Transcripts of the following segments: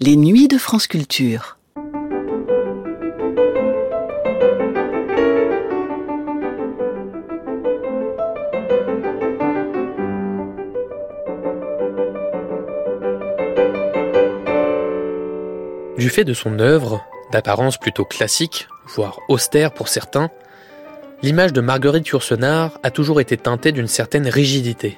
Les nuits de France Culture. Du fait de son œuvre, d'apparence plutôt classique, voire austère pour certains, l'image de Marguerite Yourcenar a toujours été teintée d'une certaine rigidité.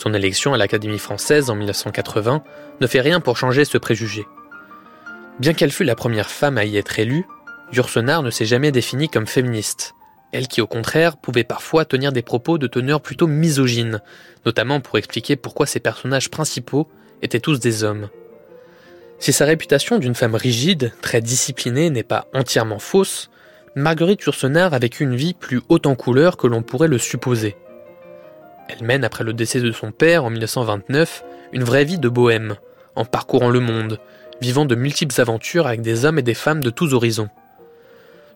Son élection à l'Académie française en 1980 ne fait rien pour changer ce préjugé. Bien qu'elle fût la première femme à y être élue, Yourcenar ne s'est jamais définie comme féministe, elle qui au contraire pouvait parfois tenir des propos de teneur plutôt misogyne, notamment pour expliquer pourquoi ses personnages principaux étaient tous des hommes. Si sa réputation d'une femme rigide, très disciplinée, n'est pas entièrement fausse, Marguerite Yourcenar a vécu une vie plus haute en couleur que l'on pourrait le supposer. Elle mène, après le décès de son père en 1929, une vraie vie de bohème, en parcourant le monde, vivant de multiples aventures avec des hommes et des femmes de tous horizons.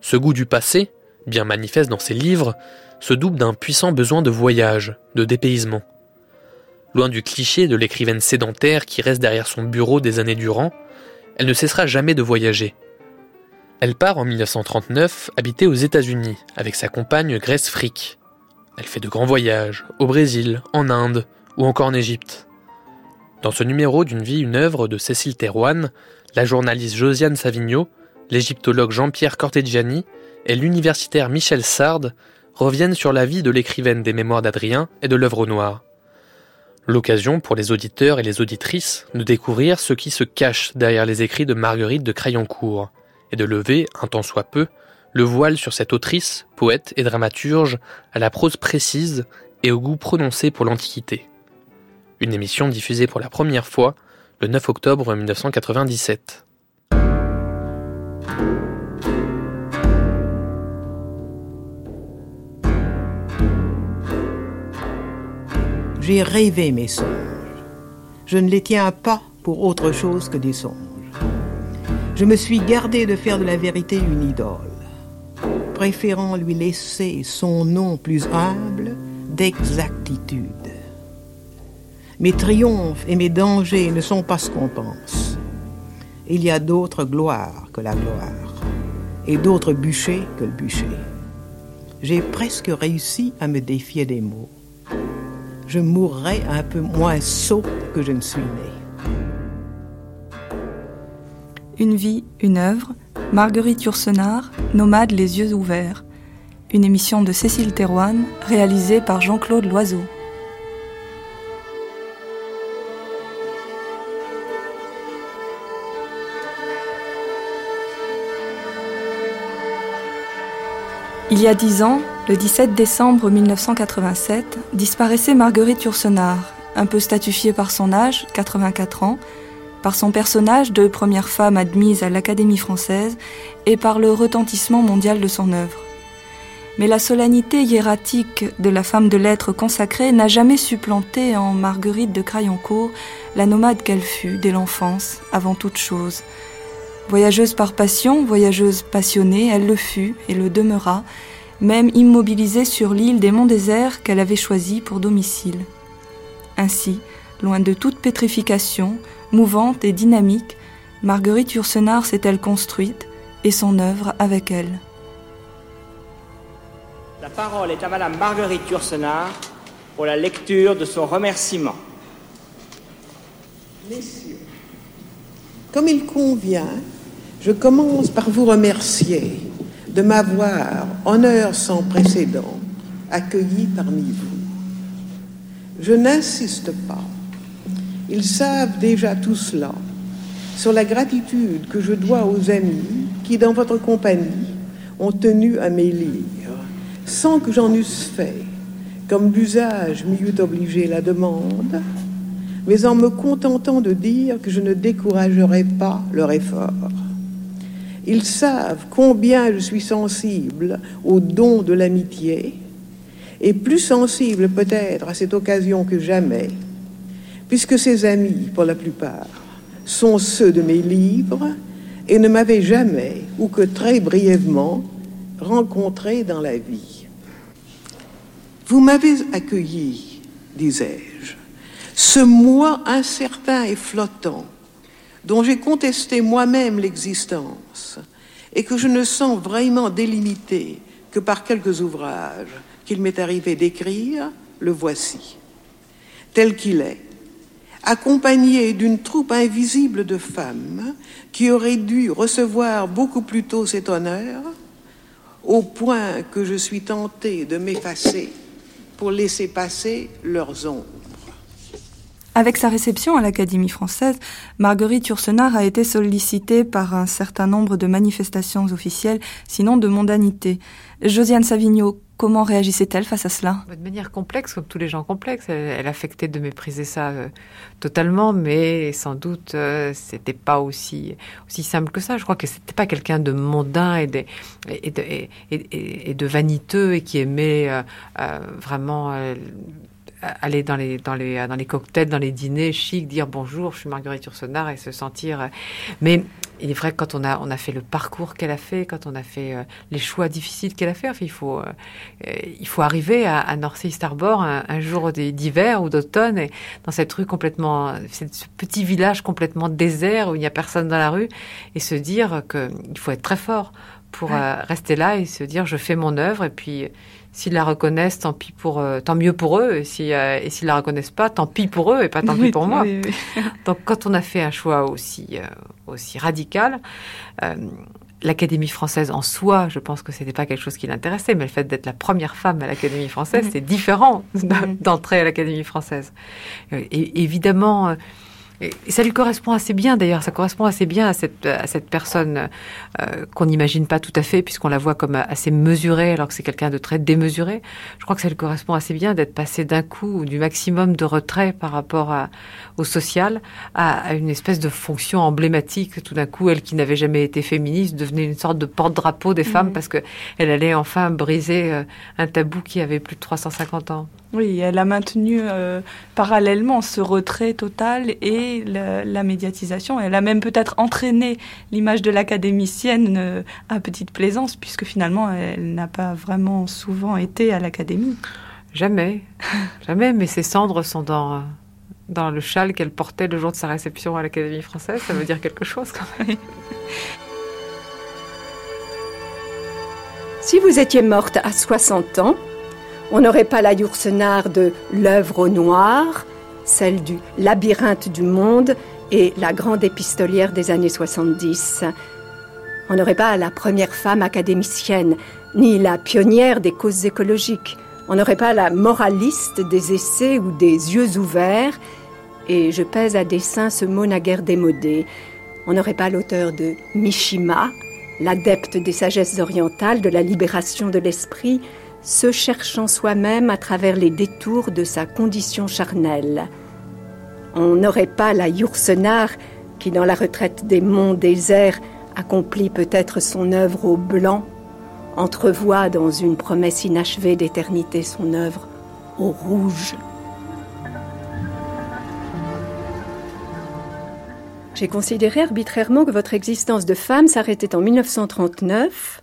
Ce goût du passé, bien manifeste dans ses livres, se double d'un puissant besoin de voyage, de dépaysement. Loin du cliché de l'écrivaine sédentaire qui reste derrière son bureau des années durant, elle ne cessera jamais de voyager. Elle part en 1939 habiter aux États-Unis avec sa compagne Grace Frick. Elle fait de grands voyages au Brésil, en Inde ou encore en Égypte. Dans ce numéro d'une vie, une œuvre de Cécile Thérouane, la journaliste Josiane Savigno, l'égyptologue Jean-Pierre Cortegiani et l'universitaire Michel Sard reviennent sur la vie de l'écrivaine des Mémoires d'Adrien et de l'œuvre noire. L'occasion pour les auditeurs et les auditrices de découvrir ce qui se cache derrière les écrits de Marguerite de Crayoncourt et de lever, un tant soit peu, le voile sur cette autrice, poète et dramaturge à la prose précise et au goût prononcé pour l'Antiquité. Une émission diffusée pour la première fois le 9 octobre 1997. J'ai rêvé mes songes. Je ne les tiens pas pour autre chose que des songes. Je me suis gardé de faire de la vérité une idole, préférant lui laisser son nom plus humble d'exactitude. Mes triomphes et mes dangers ne sont pas ce qu'on pense. Il y a d'autres gloires que la gloire, et d'autres bûchers que le bûcher. J'ai presque réussi à me défier des mots je mourrais un peu moins sot que je ne suis né. Une vie, une œuvre, Marguerite Yourcenar, Nomade les yeux ouverts. Une émission de Cécile Thérouane, réalisée par Jean-Claude Loiseau. Il y a dix ans, le 17 décembre 1987, disparaissait Marguerite Yourcenar, un peu statufiée par son âge, 84 ans, par son personnage de première femme admise à l'Académie française et par le retentissement mondial de son œuvre. Mais la solennité hiératique de la femme de lettres consacrée n'a jamais supplanté en Marguerite de Crayoncourt la nomade qu'elle fut dès l'enfance, avant toute chose. Voyageuse par passion, voyageuse passionnée, elle le fut et le demeura, même immobilisée sur l'île des monts déserts qu'elle avait choisie pour domicile. Ainsi, loin de toute pétrification, mouvante et dynamique, Marguerite Yourcenar s'est-elle construite et son œuvre avec elle. La parole est à Madame Marguerite Yourcenar pour la lecture de son remerciement. Messieurs, comme il convient, je commence par vous remercier de m'avoir, honneur sans précédent, accueilli parmi vous. Je n'insiste pas. Ils savent déjà tout cela sur la gratitude que je dois aux amis qui, dans votre compagnie, ont tenu à mes livres, sans que j'en eusse fait, comme l'usage m'y eût obligé la demande, mais en me contentant de dire que je ne découragerai pas leur effort. Ils savent combien je suis sensible au don de l'amitié, et plus sensible peut-être à cette occasion que jamais, puisque ces amis, pour la plupart, sont ceux de mes livres et ne m'avaient jamais, ou que très brièvement, rencontré dans la vie. Vous m'avez accueilli, disais-je, ce moi incertain et flottant, dont j'ai contesté moi-même l'existence et que je ne sens vraiment délimité que par quelques ouvrages qu'il m'est arrivé d'écrire, le voici, tel qu'il est, accompagné d'une troupe invisible de femmes qui auraient dû recevoir beaucoup plus tôt cet honneur, au point que je suis tenté de m'effacer pour laisser passer leurs ombres. Avec sa réception à l'Académie française, Marguerite Yourcenar a été sollicitée par un certain nombre de manifestations officielles, sinon de mondanité. Josiane Savigno, comment réagissait-elle face à cela? De manière complexe, comme tous les gens complexes. Elle, affectait de mépriser ça euh, totalement, mais sans doute euh, c'était pas aussi aussi simple que ça. Je crois que c'était pas quelqu'un de mondain et de, et, de vaniteux et qui aimait euh, vraiment aller dans les, dans, les, dans les cocktails, dans les dîners chics, dire bonjour, je suis Marguerite Yourcenar et se sentir. Mais il est vrai que quand on a, on a fait le parcours qu'elle a fait, quand on a fait euh, les choix difficiles qu'elle a fait, il, faut, euh, il faut arriver à, à North Sea Starboard un, un jour d'hiver ou d'automne, et dans cette rue complètement, ce petit village complètement désert où il n'y a personne dans la rue, et se dire qu'il faut être très fort pour rester là et se dire je fais mon œuvre et puis S'ils la reconnaissent, tant pis pour, euh, tant mieux pour eux. Et euh, et s'ils la reconnaissent pas, tant pis pour eux et pas tant pis pour moi. Donc, quand on a fait un choix aussi, euh, aussi radical, l'Académie française en soi, je pense que c'était pas quelque chose qui l'intéressait, mais le fait d'être la première femme à l'Académie française, c'est différent d'entrer à l'Académie française. Et évidemment, et ça lui correspond assez bien d'ailleurs, ça correspond assez bien à cette, à cette personne euh, qu'on n'imagine pas tout à fait puisqu'on la voit comme assez mesurée alors que c'est quelqu'un de très démesuré. Je crois que ça lui correspond assez bien d'être passé d'un coup du maximum de retrait par rapport à, au social à, à, une espèce de fonction emblématique. Tout d'un coup, elle qui n'avait jamais été féministe devenait une sorte de porte-drapeau des femmes parce que elle allait enfin briser euh, un tabou qui avait plus de 350 ans. Oui, elle a maintenu euh, parallèlement ce retrait total et la, la, médiatisation. Elle a même peut-être entraîné l'image de l'académicienne euh, à petite plaisance, puisque finalement, elle n'a pas vraiment souvent été à l'académie. Jamais, jamais, mais ses cendres sont dans, dans le châle qu'elle portait le jour de sa réception à l'Académie française. Ça veut dire quelque chose quand même. Si vous étiez morte à 60 ans, on n'aurait pas la Yourcenar de L'œuvre au noir, celle du Labyrinthe du monde et la grande épistolière des années 70. On n'aurait pas la première femme académicienne, ni la pionnière des causes écologiques. On n'aurait pas la moraliste des essais ou des yeux ouverts. Et je pèse à dessein ce mot naguère démodé. On n'aurait pas l'auteur de Mishima, l'adepte des sagesses orientales, de la libération de l'esprit, se cherchant soi-même à travers les détours de sa condition charnelle. On n'aurait pas la Yourcenar qui, dans la retraite des monts déserts, accomplit peut-être son œuvre au blanc, entrevoit dans une promesse inachevée d'éternité son œuvre au rouge. J'ai considéré arbitrairement que votre existence de femme s'arrêtait en 1939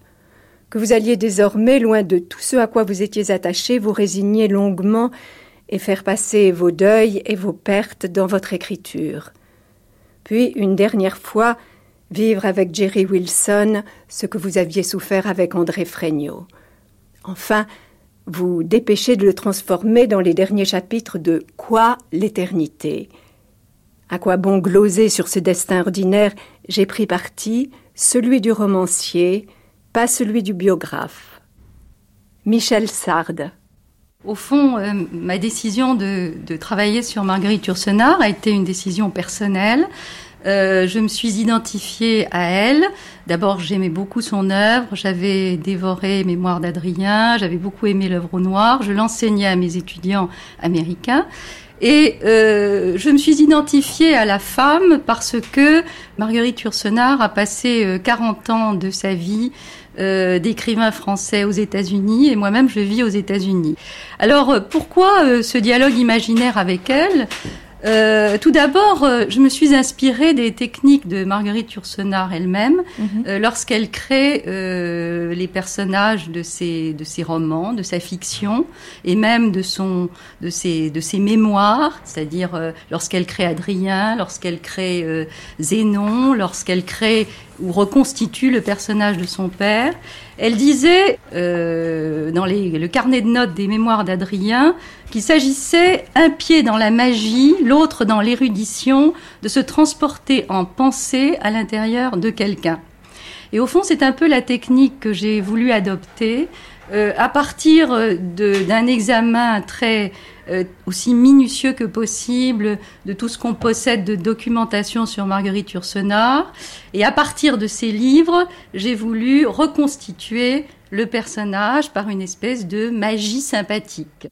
que vous alliez désormais, loin de tout ce à quoi vous étiez attaché, vous résigner longuement et faire passer vos deuils et vos pertes dans votre écriture. Puis, une dernière fois, vivre avec Jerry Wilson ce que vous aviez souffert avec André Fregnault. Enfin, vous dépêchez de le transformer dans les derniers chapitres de Quoi l'éternité? À quoi bon gloser sur ce destin ordinaire? J'ai pris parti, celui du romancier, pas celui du biographe. Michel Sard. Au fond, euh, ma décision de, travailler sur Marguerite Yourcenar a été une décision personnelle. Euh, je me suis identifiée à elle. D'abord, j'aimais beaucoup son œuvre. J'avais dévoré Mémoire d'Adrien. J'avais beaucoup aimé l'œuvre au noir. Je l'enseignais à mes étudiants américains. Et euh, je me suis identifiée à la femme parce que Marguerite Yourcenar a passé 40 ans de sa vie euh, d'écrivains français aux États-Unis et moi-même je vis aux États-Unis. Alors euh, pourquoi euh, ce dialogue imaginaire avec elle? Euh, tout d'abord, euh, je me suis inspirée des techniques de Marguerite Yourcenar elle-même mhm. euh, lorsqu'elle crée les personnages de ses, de ses romans, de sa fiction et même de, son, de, ses, de ses mémoires, c'est-à-dire lorsqu'elle crée Adrien, lorsqu'elle crée Zénon, lorsqu'elle crée ou reconstitue le personnage de son père. Elle disait euh, dans le carnet de notes des mémoires d'Adrien qu'il s'agissait, un pied dans la magie, l'autre dans l'érudition, de se transporter en pensée à l'intérieur de quelqu'un. Et au fond, c'est un peu la technique que j'ai voulu adopter euh, à partir d'un examen très euh, aussi minutieux que possible de tout ce qu'on possède de documentation sur Marguerite Yourcenar. Et à partir de ces livres, j'ai voulu reconstituer le personnage par une espèce de magie sympathique.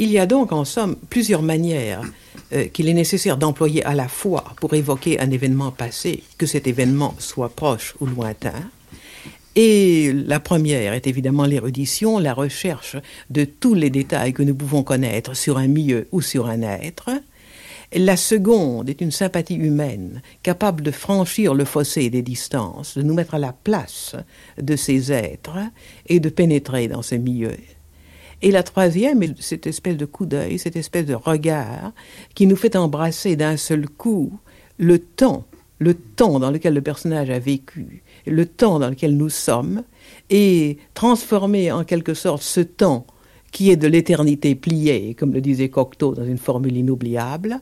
Il y a donc en somme plusieurs manières euh, qu'il est nécessaire d'employer à la fois pour évoquer un événement passé, que cet événement soit proche ou lointain. Et la première est évidemment l'érudition, la recherche de tous les détails que nous pouvons connaître sur un milieu ou sur un être. La seconde est une sympathie humaine, capable de franchir le fossé des distances, de nous mettre à la place de ces êtres et de pénétrer dans ces milieux. Et la troisième est cette espèce de coup d'œil, cette espèce de regard qui nous fait embrasser d'un seul coup le temps, le temps dans lequel le personnage a vécu, le temps dans lequel nous sommes, et transformer en quelque sorte ce temps qui est de l'éternité pliée, comme le disait Cocteau dans une formule inoubliable,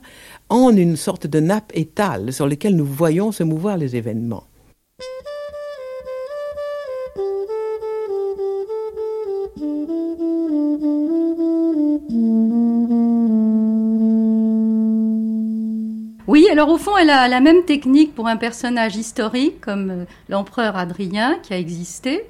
en une sorte de nappe étale sur laquelle nous voyons se mouvoir les événements. Alors au fond, elle a la même technique pour un personnage historique comme euh, l'empereur Adrien qui a existé,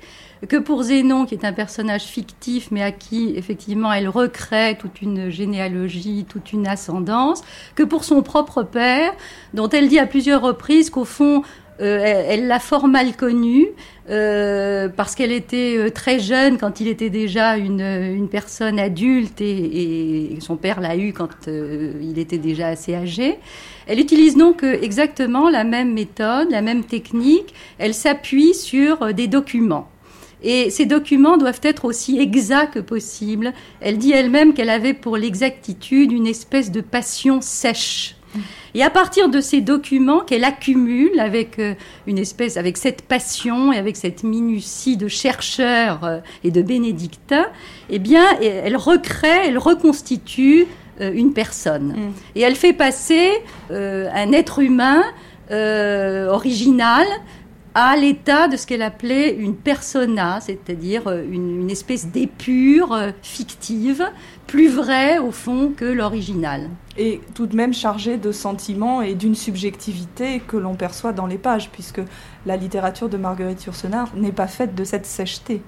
que pour Zénon qui est un personnage fictif mais à qui effectivement elle recrée toute une généalogie, toute une ascendance, que pour son propre père dont elle dit à plusieurs reprises qu'au fond elle l'a fort mal connu euh, parce qu'elle était euh, très jeune quand il était déjà une, une personne adulte et, et son père l'a eu quand il était déjà assez âgé. Elle utilise donc exactement la même méthode, la même technique. Elle s'appuie sur des documents. Et ces documents doivent être aussi exacts que possible. Elle dit elle-même qu'elle avait pour l'exactitude une espèce de passion sèche et à partir de ces documents qu'elle accumule avec euh, une espèce, avec cette passion et avec cette minutie de chercheurs euh, et de bénédictins, eh bien, elle recrée, elle reconstitue euh, une personne. Mm. Et elle fait passer un être humain original à l'état de ce qu'elle appelait une persona, c'est-à-dire une, une espèce d'épure fictive, plus vraie au fond que l'original et tout de même chargé de sentiments et d'une subjectivité que l'on perçoit dans les pages, puisque la littérature de Marguerite Yourcenar n'est pas faite de cette sècheté.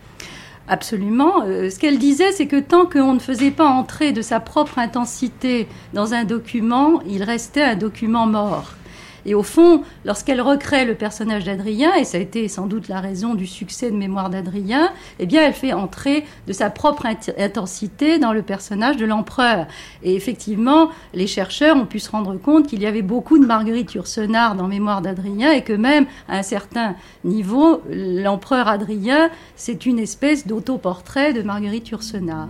Absolument. Euh, ce qu'elle disait, c'est que tant qu'on ne faisait pas entrer de sa propre intensité dans un document, il restait un document mort. Et au fond, lorsqu'elle recrée le personnage d'Adrien, et ça a été sans doute la raison du succès de Mémoire d'Adrien, eh bien, elle fait entrer de sa propre intensité dans le personnage de l'empereur. Et effectivement, les chercheurs ont pu se rendre compte qu'il y avait beaucoup de Marguerite Yourcenar dans Mémoire d'Adrien et que même à un certain niveau, l'empereur Adrien, c'est une espèce d'autoportrait de Marguerite Yourcenar.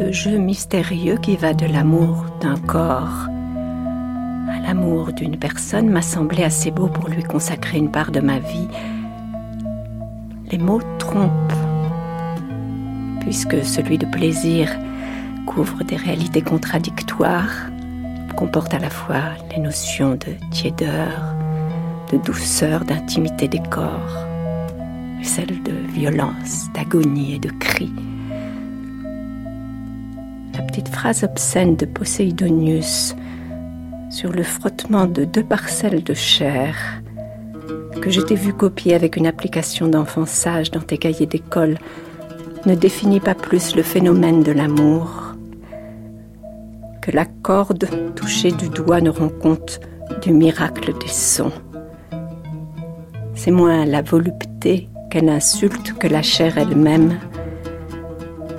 Mm-hmm. jeu mystérieux qui va de l'amour d'un corps à l'amour d'une personne m'a semblé assez beau pour lui consacrer une part de ma vie. Les mots trompent, puisque celui de plaisir couvre des réalités contradictoires, comporte à la fois les notions de tiédeur, de douceur, d'intimité des corps, celles de violence, d'agonie et de cri phrase obscène de Poséidonius sur le frottement de deux parcelles de chair que je t'ai vu copier avec une application d'enfant sage dans tes cahiers d'école ne définit pas plus le phénomène de l'amour que la corde touchée du doigt ne rend compte du miracle des sons. C'est moins la volupté qu'elle insulte que la chair elle-même,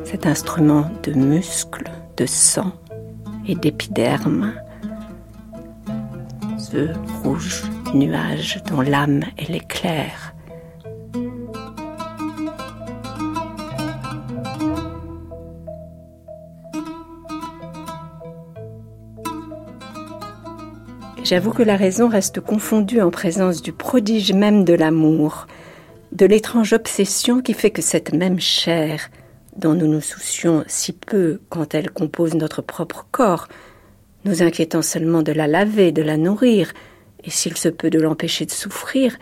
cet instrument de muscles, de sang et d'épiderme, ce rouge nuage dont l'âme est l'éclair. J'avoue que la raison reste confondue en présence du prodige même de l'amour, de l'étrange obsession qui fait que cette même chair, dont nous nous soucions si peu quand elle compose notre propre corps, nous inquiétant seulement de la laver, de la nourrir, et s'il se peut de l'empêcher de souffrir,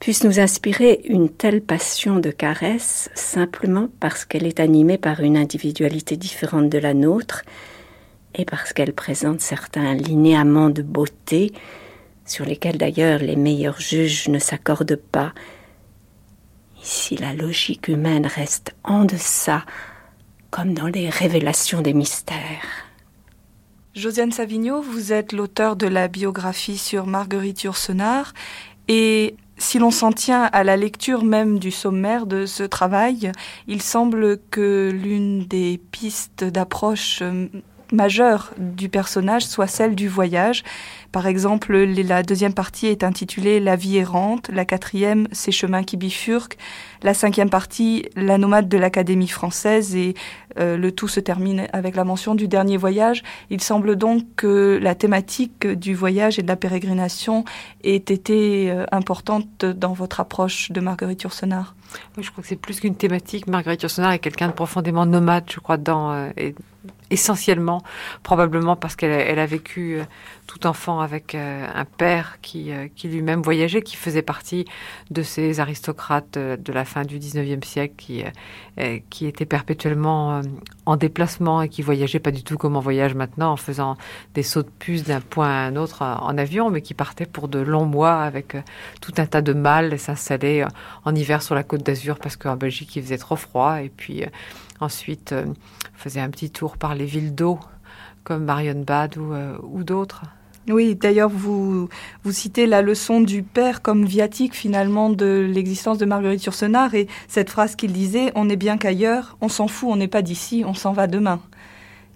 puisse nous inspirer une telle passion de caresse simplement parce qu'elle est animée par une individualité différente de la nôtre et parce qu'elle présente certains linéaments de beauté sur lesquels d'ailleurs les meilleurs juges ne s'accordent pas. Ici la logique humaine reste en deçà, comme dans les révélations des mystères. Josiane Savigno, vous êtes l'auteur de la biographie sur Marguerite Yourcenar et si l'on s'en tient à la lecture même du sommaire de ce travail, il semble que l'une des pistes d'approche euh, majeure du personnage soit celle du voyage. Par exemple, la deuxième partie est intitulée La vie errante, la quatrième, Ces chemins qui bifurquent, la cinquième partie, La nomade de l'Académie française, et euh, le tout se termine avec la mention du dernier voyage. Il semble donc que la thématique du voyage et de la pérégrination ait été euh, importante dans votre approche de Marguerite Yourcenar. Oui, je crois que c'est plus qu'une thématique. Marguerite Yourcenar est quelqu'un de profondément nomade, je crois, dans, euh, essentiellement, probablement parce qu'elle a vécu euh, tout enfant avec euh, un père qui, euh, qui lui-même voyageait, qui faisait partie de ces aristocrates de la fin du 19e siècle qui, étaient perpétuellement en déplacement et qui voyageaient pas du tout comme on voyage maintenant en faisant des sauts de puce d'un point à un autre en avion, mais qui partaient pour de longs mois avec tout un tas de mal et s'installer en hiver sur la côte d'Azur parce qu'en Belgique il faisait trop froid. Et puis Ensuite, euh, faisait un petit tour par les villes d'eau, comme Marion-Bad ou, euh, ou d'autres. Oui, d'ailleurs, vous, vous citez la leçon du père comme viatique finalement de l'existence de Marguerite Yourcenar et cette phrase qu'il disait On est bien qu'ailleurs, on s'en fout, on n'est pas d'ici, on s'en va demain.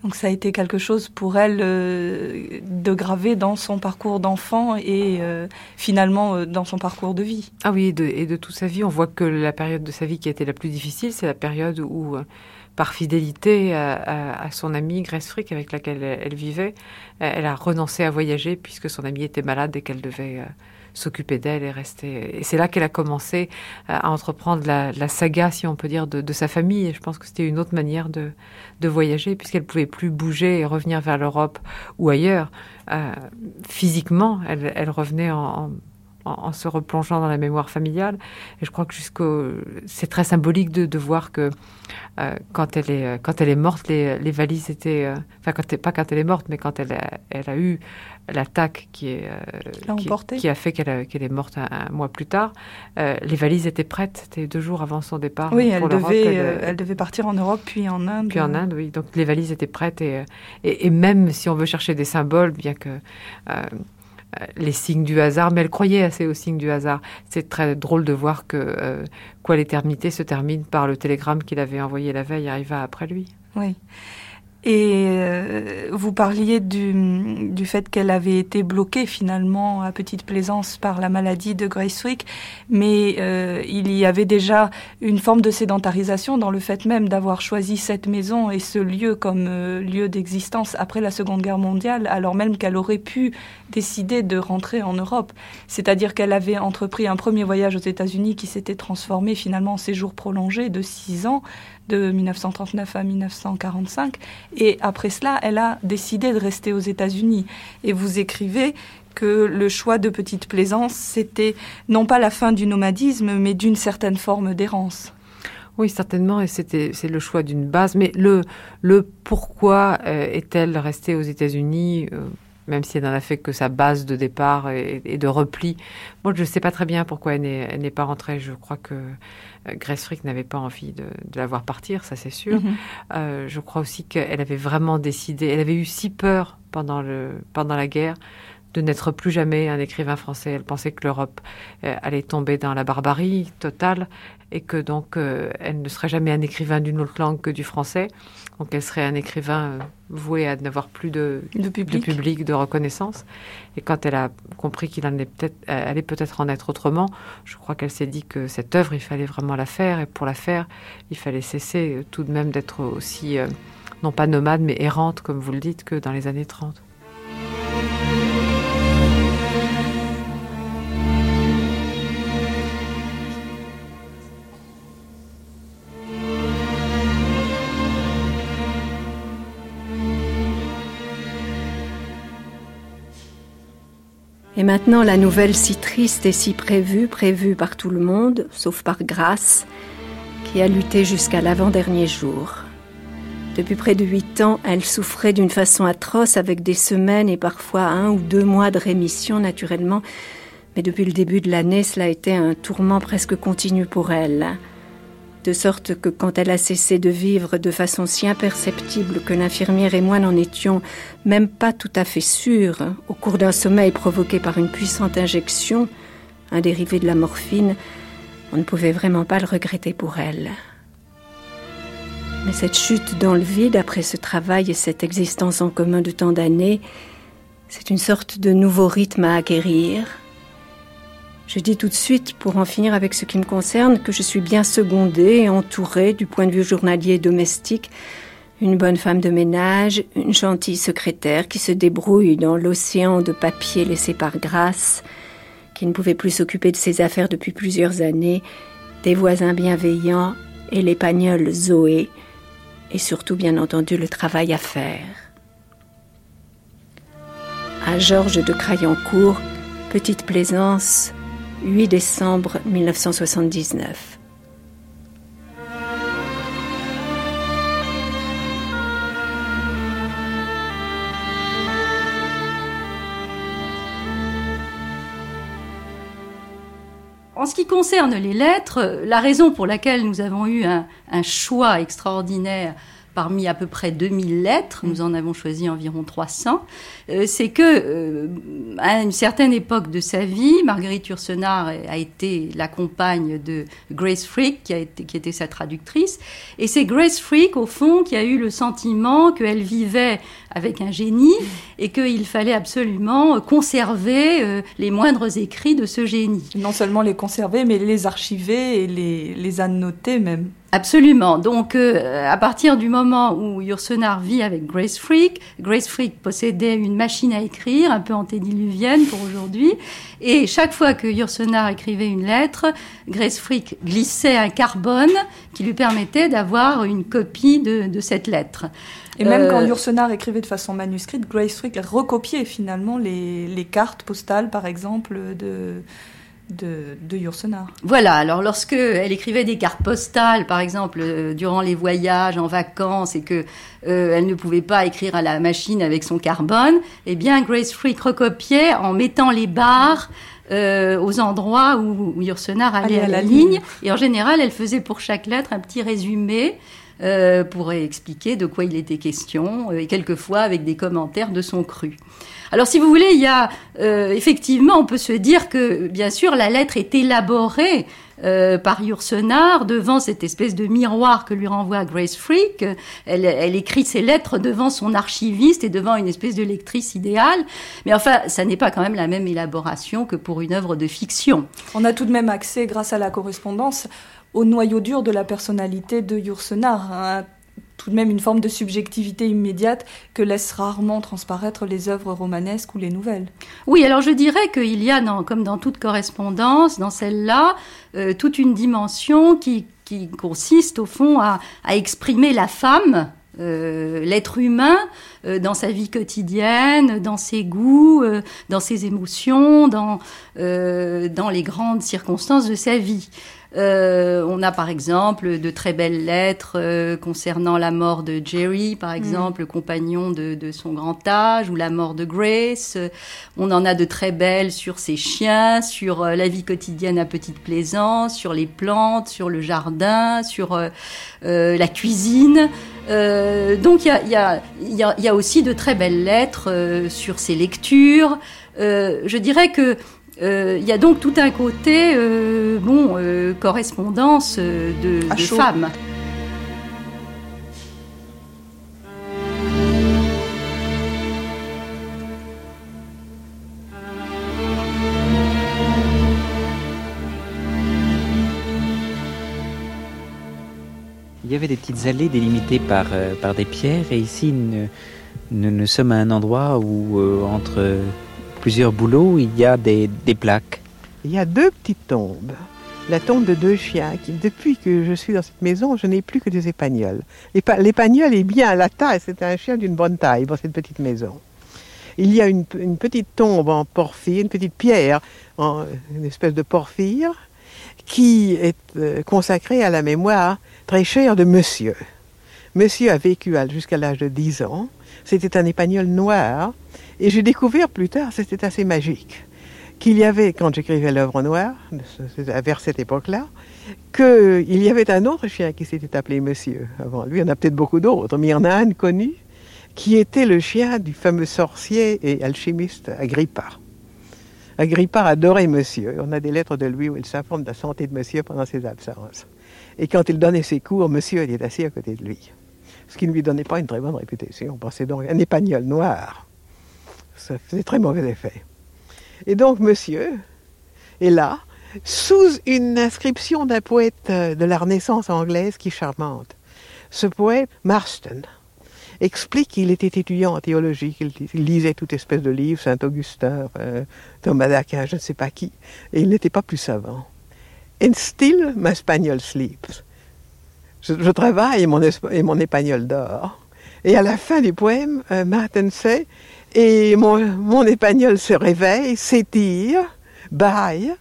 Donc ça a été quelque chose pour elle euh, de graver dans son parcours d'enfant et finalement dans son parcours de vie. Ah oui, et de, toute sa vie, on voit que la période de sa vie qui a été la plus difficile, c'est la période où par fidélité à, son amie Grace Frick avec laquelle elle, vivait, elle a renoncé à voyager puisque son amie était malade et qu'elle devait euh, s'occuper d'elle et rester. Et c'est là qu'elle a commencé euh, à entreprendre la, saga, si on peut dire, de, sa famille. Et je pense que c'était une autre manière de, voyager puisqu'elle pouvait plus bouger et revenir vers l'Europe ou ailleurs. Euh, physiquement, elle, revenait en en, se replongeant dans la mémoire familiale. Et je crois que jusqu'au, c'est très symbolique de, de voir que euh, quand elle est quand elle est morte, les, les valises étaient, euh, enfin quand pas quand elle est morte, mais quand elle a, elle a eu l'attaque qui est euh, qui, a fait qu'elle qu'elle est morte un, mois plus tard, les valises étaient prêtes. C'était deux jours avant son départ. Oui, elle devait elle, devait partir en Europe puis en Inde. Puis en Inde, oui. Donc les valises étaient prêtes et, et, et même si on veut chercher des symboles, bien que euh, les signes du hasard, mais elle croyait assez aux signes du hasard. C'est très drôle de voir que euh, quoi l'éternité se termine par le télégramme qu'il avait envoyé la veille arriva après lui. Oui. Et euh, vous parliez du, du fait qu'elle avait été bloquée finalement à Petite Plaisance par la maladie de Gracewick, mais euh, il y avait déjà une forme de sédentarisation dans le fait même d'avoir choisi cette maison et ce lieu comme euh, lieu d'existence après la Seconde Guerre mondiale, alors même qu'elle aurait pu décider de rentrer en Europe. C'est-à-dire qu'elle avait entrepris un premier voyage aux États-Unis qui s'était transformé finalement en séjour prolongé de six ans de 1939 à 1945. Et après cela, elle a décidé de rester aux États-Unis. Et vous écrivez que le choix de Petite Plaisance, c'était non pas la fin du nomadisme, mais d'une certaine forme d'errance. Oui, certainement, et c'était c'est le choix d'une base. Mais le le pourquoi euh, est-elle restée aux États-Unis euh, même si elle n'en a fait que sa base de départ et, de repli. Moi, je ne sais pas très bien pourquoi elle n'est pas rentrée. Je crois que euh, Grace Frick n'avait pas envie de, la voir partir, ça c'est sûr. Mm-hmm. je crois aussi qu'elle avait vraiment décidé, elle avait eu si peur pendant, le, pendant la guerre de n'être plus jamais un écrivain français. Elle pensait que l'Europe euh, allait tomber dans la barbarie totale et que donc euh, elle ne serait jamais un écrivain d'une autre langue que du français. Donc elle serait un écrivain euh, voué à n'avoir plus de, public. de, reconnaissance. Et quand elle a compris qu'il allait peut-être, allait peut-être en être autrement, je crois qu'elle s'est dit que cette œuvre, il fallait vraiment la faire. Et pour la faire, il fallait cesser tout de même d'être aussi, non pas nomade, mais errante, comme vous le dites, que dans les années 30. Et maintenant, la nouvelle si triste et si prévue, prévue par tout le monde, sauf par Grâce, qui a lutté jusqu'à l'avant-dernier jour. Depuis près de huit ans, elle souffrait d'une façon atroce avec des semaines et parfois un ou deux mois de rémission naturellement, mais depuis le début de l'année, cela a été un tourment presque continu pour elle de sorte que quand elle a cessé de vivre de façon si imperceptible que l'infirmière et moi n'en étions même pas tout à fait sûrs, au cours d'un sommeil provoqué par une puissante injection, un dérivé de la morphine, on ne pouvait vraiment pas le regretter pour elle. Mais cette chute dans le vide après ce travail et cette existence en commun de tant d'années, c'est une sorte de nouveau rythme à acquérir, je dis tout de suite, pour en finir avec ce qui me concerne, que je suis bien secondée et entourée du point de vue journalier et domestique. Une bonne femme de ménage, une gentille secrétaire qui se débrouille dans l'océan de papier laissé par grâce, qui ne pouvait plus s'occuper de ses affaires depuis plusieurs années, des voisins bienveillants et l'épagnole Zoé, et surtout bien entendu le travail à faire. À Georges de Crayoncourt, petite plaisance, 8 décembre 1979. En ce qui concerne les lettres, la raison pour laquelle nous avons eu un, un choix extraordinaire parmi à peu près 2000 lettres, nous en avons choisi environ 300, euh, c'est que euh, à une certaine époque de sa vie, Marguerite Yourcenar a été la compagne de Grace Frick, qui, a été, qui était sa traductrice, et c'est Grace Frick, au fond, qui a eu le sentiment qu'elle vivait avec un génie et qu'il fallait absolument conserver euh, les moindres écrits de ce génie. Non seulement les conserver, mais les archiver et les, les annoter même. Absolument. Donc, euh, à partir du moment où Yourcenar vit avec Grace Freak, Grace Freak possédait une machine à écrire, un peu antédiluvienne pour aujourd'hui, et chaque fois que Yourcenar écrivait une lettre, Grace Freak glissait un carbone qui lui permettait d'avoir une copie de, cette lettre. Et même quand euh, Yourcenar écrivait de façon manuscrite, Grace Freak recopiait finalement les, les cartes postales, par exemple, de de, de Voilà, alors lorsque elle écrivait des cartes postales, par exemple, euh, durant les voyages, en vacances, et que euh, elle ne pouvait pas écrire à la machine avec son carbone, eh bien Grace Freak recopiait en mettant les barres euh, aux endroits où, où allait, à, la, ligne. Et en général, elle faisait pour chaque lettre un petit résumé pour expliquer de quoi il était question, et quelquefois avec des commentaires de son cru. Alors, si vous voulez, il y a euh, effectivement, on peut se dire que, bien sûr, la lettre est élaborée euh, par Yourcenar devant cette espèce de miroir que lui renvoie Grace Freak. Elle, elle, écrit ses lettres devant son archiviste et devant une espèce de lectrice idéale. Mais enfin, ça n'est pas quand même la même élaboration que pour une œuvre de fiction. On a tout de même accès, grâce à la correspondance, au noyau dur de la personnalité de Yourcenar. Hein tout de même une forme de subjectivité immédiate que laissent rarement transparaître les œuvres romanesques ou les nouvelles. Oui, alors je dirais qu'il y a, comme dans toute correspondance, dans celle-là, euh, toute une dimension qui, consiste au fond à, exprimer la femme, euh, l'être humain euh, dans sa vie quotidienne, dans ses goûts, dans ses émotions, dans, dans les grandes circonstances de sa vie. Euh, on a par exemple de très belles lettres euh, concernant la mort de Jerry, par exemple, le compagnon de, de, son grand âge, ou la mort de Grace. On en a de très belles sur ses chiens, sur la vie quotidienne à Petite Plaisance, sur les plantes, sur le jardin, sur la cuisine. donc il y a, y, a, y, a, y a, aussi de très belles lettres sur ses lectures. je dirais que euh, il y a donc tout un côté, euh, bon, euh, correspondance de, de femmes. Il y avait des petites allées délimitées par, par des pierres et ici nous, nous, sommes à un endroit où entre plusieurs boulots, il y a des, plaques. Il y a deux petites tombes. La tombe de deux chiens. Qui, depuis que je suis dans cette maison, je n'ai plus que des épagnols. L'épagnol est bien à la taille, c'est un chien d'une bonne taille dans cette petite maison. Il y a une, petite tombe en porphyre, une petite pierre, en, une espèce de porphyre, qui est euh, consacrée à la mémoire très chère de monsieur. Monsieur a vécu jusqu'à l'âge de 10 ans. C'était un épagnol noir et j'ai découvert plus tard, c'était assez magique, qu'il y avait, quand j'écrivais l'œuvre noire, vers cette époque-là, qu'il y avait un autre chien qui s'était appelé Monsieur. Avant lui, il y en a peut-être beaucoup d'autres, mais il y en a un connu, qui était le chien du fameux sorcier et alchimiste Agrippa. Agrippa adorait Monsieur. On a des lettres de lui où il s'informe de la santé de Monsieur pendant ses absences. Et quand il donnait ses cours, Monsieur était assis à côté de lui. Ce qui ne lui donnait pas une très bonne réputation. On pensait donc un épagnol noir ça faisait très mauvais effet. Et donc, monsieur est là, sous une inscription d'un poète euh, de la Renaissance anglaise qui est charmante. Ce poète, Marston, explique qu'il était étudiant en théologie, qu'il lisait toute espèce de livres, Saint-Augustin, euh, Thomas d'Aquin, je ne sais pas qui, et il n'était pas plus savant. And still my spaniel sleeps. Je, travaille et mon, et mon épagnol dort. Et à la fin du poème, euh, Martin sait et mon, mon épagnol se réveille, s'étire, baille,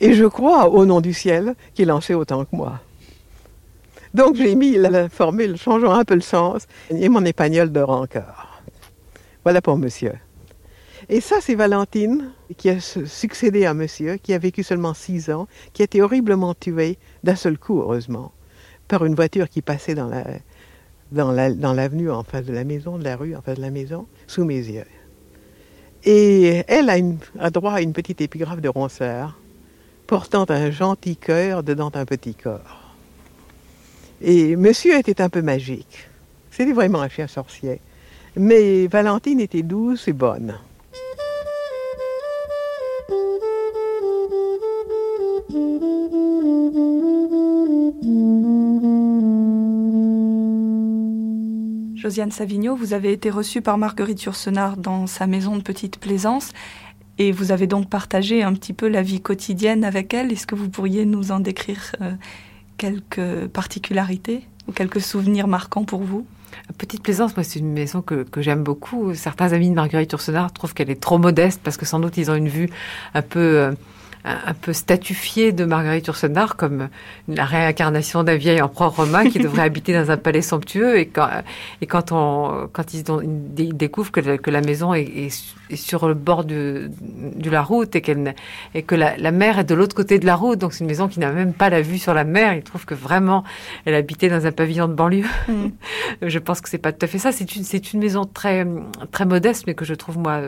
et je crois au nom du ciel qu'il en sait autant que moi. Donc j'ai mis la formule changeant un peu le sens, et mon épagnol dort encore. Voilà pour monsieur. Et ça, c'est Valentine, qui a succédé à monsieur, qui a vécu seulement six ans, qui a été horriblement tuée d'un seul coup, heureusement, par une voiture qui passait dans la, dans l'avenue en face de la maison, de la rue en face de la maison, sous mes yeux. Et elle a, droit à une petite épigraphe de Ronsard, portant un gentil cœur dedans un petit corps. Et monsieur était un peu magique. C'était vraiment un chien sorcier. Mais Valentine était douce et bonne. Josiane Savigno, vous avez été reçue par Marguerite Yourcenar dans sa maison de Petite Plaisance et vous avez donc partagé un petit peu la vie quotidienne avec elle. Est-ce que vous pourriez nous en décrire euh, quelques particularités ou quelques souvenirs marquants pour vous? Petite Plaisance, moi, c'est une maison que, j'aime beaucoup. Certains amis de Marguerite Yourcenar trouvent qu'elle est trop modeste parce que sans doute ils ont une vue un peu... Un peu statufié de Marguerite Yourcenar comme la réincarnation d'un vieil empereur romain qui devrait habiter dans un palais somptueux. Et quand, et quand, on, quand ils, découvrent que, que la maison est, sur le bord de, de la route et, qu'elle, et que la, la, mer est de l'autre côté de la route, donc c'est une maison qui n'a même pas la vue sur la mer, ils trouvent que vraiment elle habitait dans un pavillon de banlieue. Mm. je pense que c'est pas tout à fait ça. C'est une, c'est une maison très, très modeste, mais que je trouve moi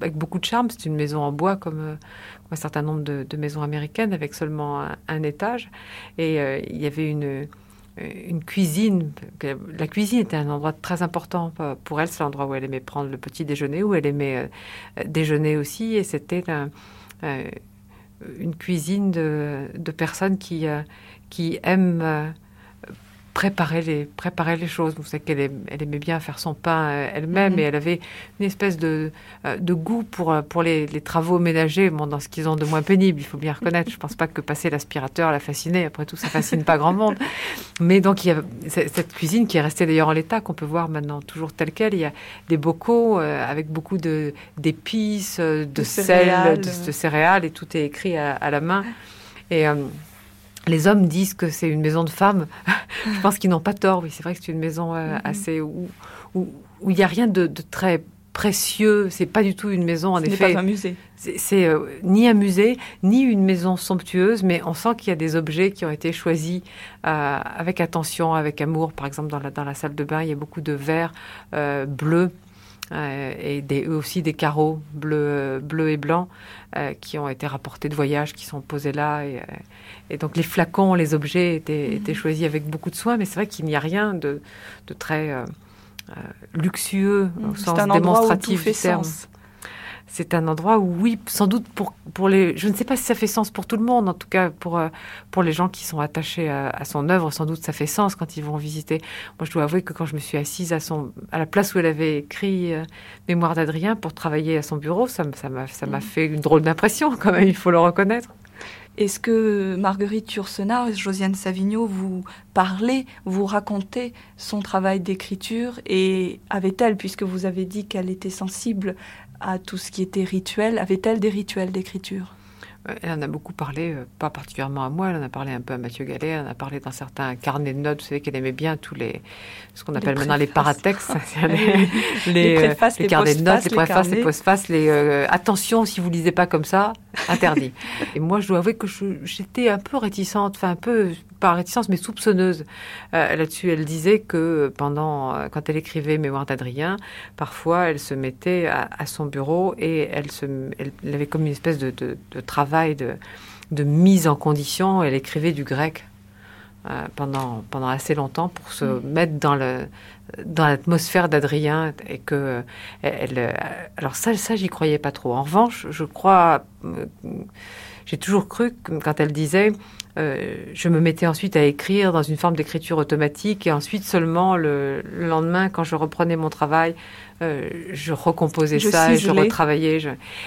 avec beaucoup de charme. C'est une maison en bois comme, un certain nombre de, maisons américaines avec seulement un, étage. Et euh, il y avait une, euh, cuisine. La cuisine était un endroit très important pour elle. C'est l'endroit où elle aimait prendre le petit déjeuner, où elle aimait euh, déjeuner aussi. Et c'était une cuisine de, de personnes qui, qui aiment préparer les, préparer les choses. Vous savez qu'elle elle aimait bien faire son pain euh, elle-même mhm. et elle avait une espèce de, euh, de goût pour, euh, pour les, les travaux ménagers, bon, dans ce qu'ils ont de moins pénible, il faut bien reconnaître. Je ne pense pas que passer l'aspirateur la fascinait. Après tout, ça fascine pas grand monde. Mais donc, il y a cette cuisine qui est restée d'ailleurs en l'état, qu'on peut voir maintenant toujours telle qu'elle. Il y a des bocaux avec beaucoup d'épices, de, de, sel, de, céréales, et tout est écrit à, la main. Et les hommes disent que c'est une maison de femmes. je pense qu'ils n'ont pas tort. Oui, c'est vrai que c'est une maison mm-hmm. assez où il n'y a rien de, très précieux. C'est pas du tout une maison, en Ce effet. pas un musée. C'est ni un musée, ni une maison somptueuse, mais on sent qu'il y a des objets qui ont été choisis avec attention, avec amour. Par exemple, dans la, dans la salle de bain, il y a beaucoup de verres bleus euh, et des, aussi des carreaux bleus, bleus et blancs euh, qui ont été rapportés de voyage, qui sont posés là. Et, euh, donc les flacons, les objets étaient, étaient, mhm. choisis avec beaucoup de soin, mais c'est vrai qu'il n'y a rien de, de très luxueux au sens démonstratif du terme. Sens c'est un endroit où, oui, sans doute pour, pour les. Je ne sais pas si ça fait sens pour tout le monde, en tout cas pour, euh, pour les gens qui sont attachés à, son œuvre, sans doute ça fait sens quand ils vont visiter. Moi, je dois avouer que quand je me suis assise à, son, à la place où elle avait écrit euh, Mémoire d'Adrien pour travailler à son bureau, ça m'a ça m'a fait une drôle d'impression, quand même, il faut le reconnaître. Est-ce que Marguerite Yourcenar et Josiane Savigno vous parlaient, vous racontaient son travail d'écriture et avait-elle, puisque vous avez dit qu'elle était sensible à tout ce qui était rituel. Avait-elle des rituels d'écriture? Elle en a beaucoup parlé, euh, pas particulièrement à moi, elle en a parlé un peu à Mathieu Gallet, elle en a parlé dans certains carnets de notes. Vous savez qu'elle aimait bien tous les, ce qu'on appelle maintenant les paratextes, les, les, euh, préfaces, les, carnets de notes, les préfaces, les postfaces, les euh, attention si vous lisez pas comme ça, interdit. Et moi, je dois avouer que j'étais un peu réticente, enfin un peu pas réticence, mais soupçonneuse euh, là-dessus. Elle disait que pendant, euh, quand elle écrivait Mémoire d'Adrien, parfois elle se mettait à, son bureau et elle, se, elle, avait comme une espèce de, de, travail de, de, mise en condition. Elle écrivait du grec euh, pendant, pendant assez longtemps pour se mm. mettre dans le dans l'atmosphère d'Adrien et que elle, alors ça ça j'y croyais pas trop en revanche je crois j'ai toujours cru que quand elle disait euh, je me mettais ensuite à écrire dans une forme d'écriture automatique et ensuite seulement le, lendemain, quand je reprenais mon travail, euh, je recomposais ça et je retravaillais.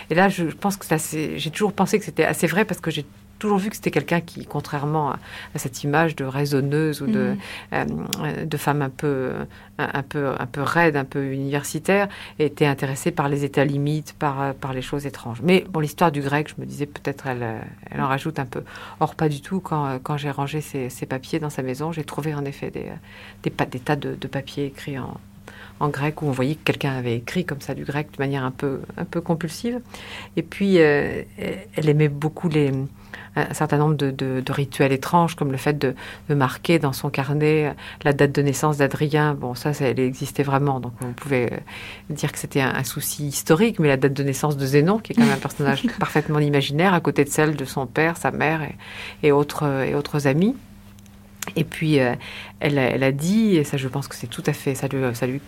Et là, je pense que j'ai toujours pensé que c'était assez vrai parce que j'ai toujours vu que c'était quelqu'un qui, contrairement à, cette image de raisonneuse ou de, mhm. euh, de femme un peu, un, peu, un peu raide, un peu universitaire, était intéressée par les états limites, par, par les choses étranges. Mais bon, l'histoire du grec, je me disais peut-être elle, elle en rajoute un peu. Or, pas du tout. Quand, quand j'ai rangé ces, papiers dans sa maison, j'ai trouvé en effet des, des, des tas de, de papiers écrits en, en grec où on voyait que quelqu'un avait écrit comme ça du grec de manière un peu, un peu compulsive. Et puis, euh, elle aimait beaucoup les, un certain nombre de, rituels étranges, comme le fait de, marquer dans son carnet la date de naissance d'Adrien. Bon, ça, ça, elle existait vraiment, donc on pouvait euh, dire que c'était un, souci historique, mais la date de naissance de Zénon, qui est quand même un personnage parfaitement imaginaire, à côté de celle de son père, sa mère et, autres, et autres amis. Et puis, euh, elle, a dit, et ça je pense que c'est tout à fait, ça lui, ça, lui,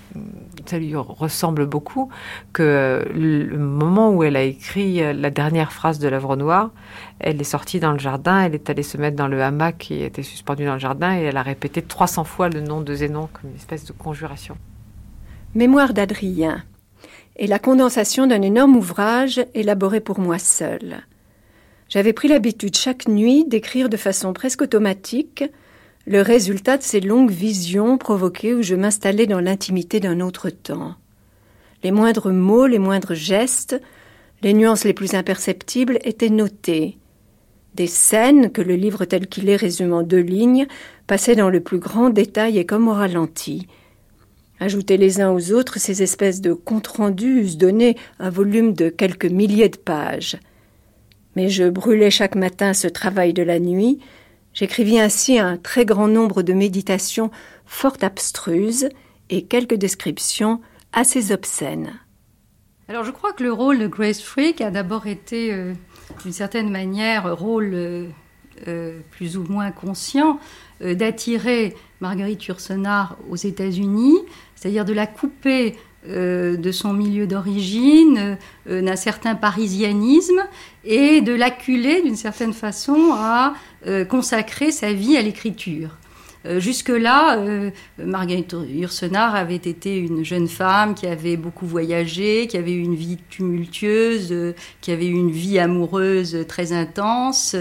ça lui ressemble beaucoup, que le moment où elle a écrit la dernière phrase de l'œuvre noire, elle est sortie dans le jardin, elle est allée se mettre dans le hamac qui était suspendu dans le jardin, et elle a répété 300 fois le nom de Zénon comme une espèce de conjuration. Mémoire d'Adrien est la condensation d'un énorme ouvrage élaboré pour moi seule. J'avais pris l'habitude chaque nuit d'écrire de façon presque automatique le résultat de ces longues visions provoquées où je m'installais dans l'intimité d'un autre temps. Les moindres mots, les moindres gestes, les nuances les plus imperceptibles étaient notés. Des scènes que le livre tel qu'il est résumé en deux lignes passaient dans le plus grand détail et comme au ralenti. Ajouter les uns aux autres ces espèces de comptes rendus eussent donné un volume de quelques milliers de pages. Mais je brûlais chaque matin ce travail de la nuit, J'écrivis ainsi un très grand nombre de méditations fort abstruses et quelques descriptions assez obscènes. Alors je crois que le rôle de Grace Frick a d'abord été, euh, d'une certaine manière, rôle euh, euh, plus ou moins conscient d'attirer Marguerite Yourcenar aux États-Unis, c'est-à-dire de la couper de son milieu d'origine, d'un certain parisianisme, et de l'acculer d'une certaine façon à euh, consacrer sa vie à l'écriture. Euh, jusque-là, euh, Marguerite Yourcenar avait été une jeune femme qui avait beaucoup voyagé, qui avait eu une vie tumultueuse, qui avait eu une vie amoureuse très intense,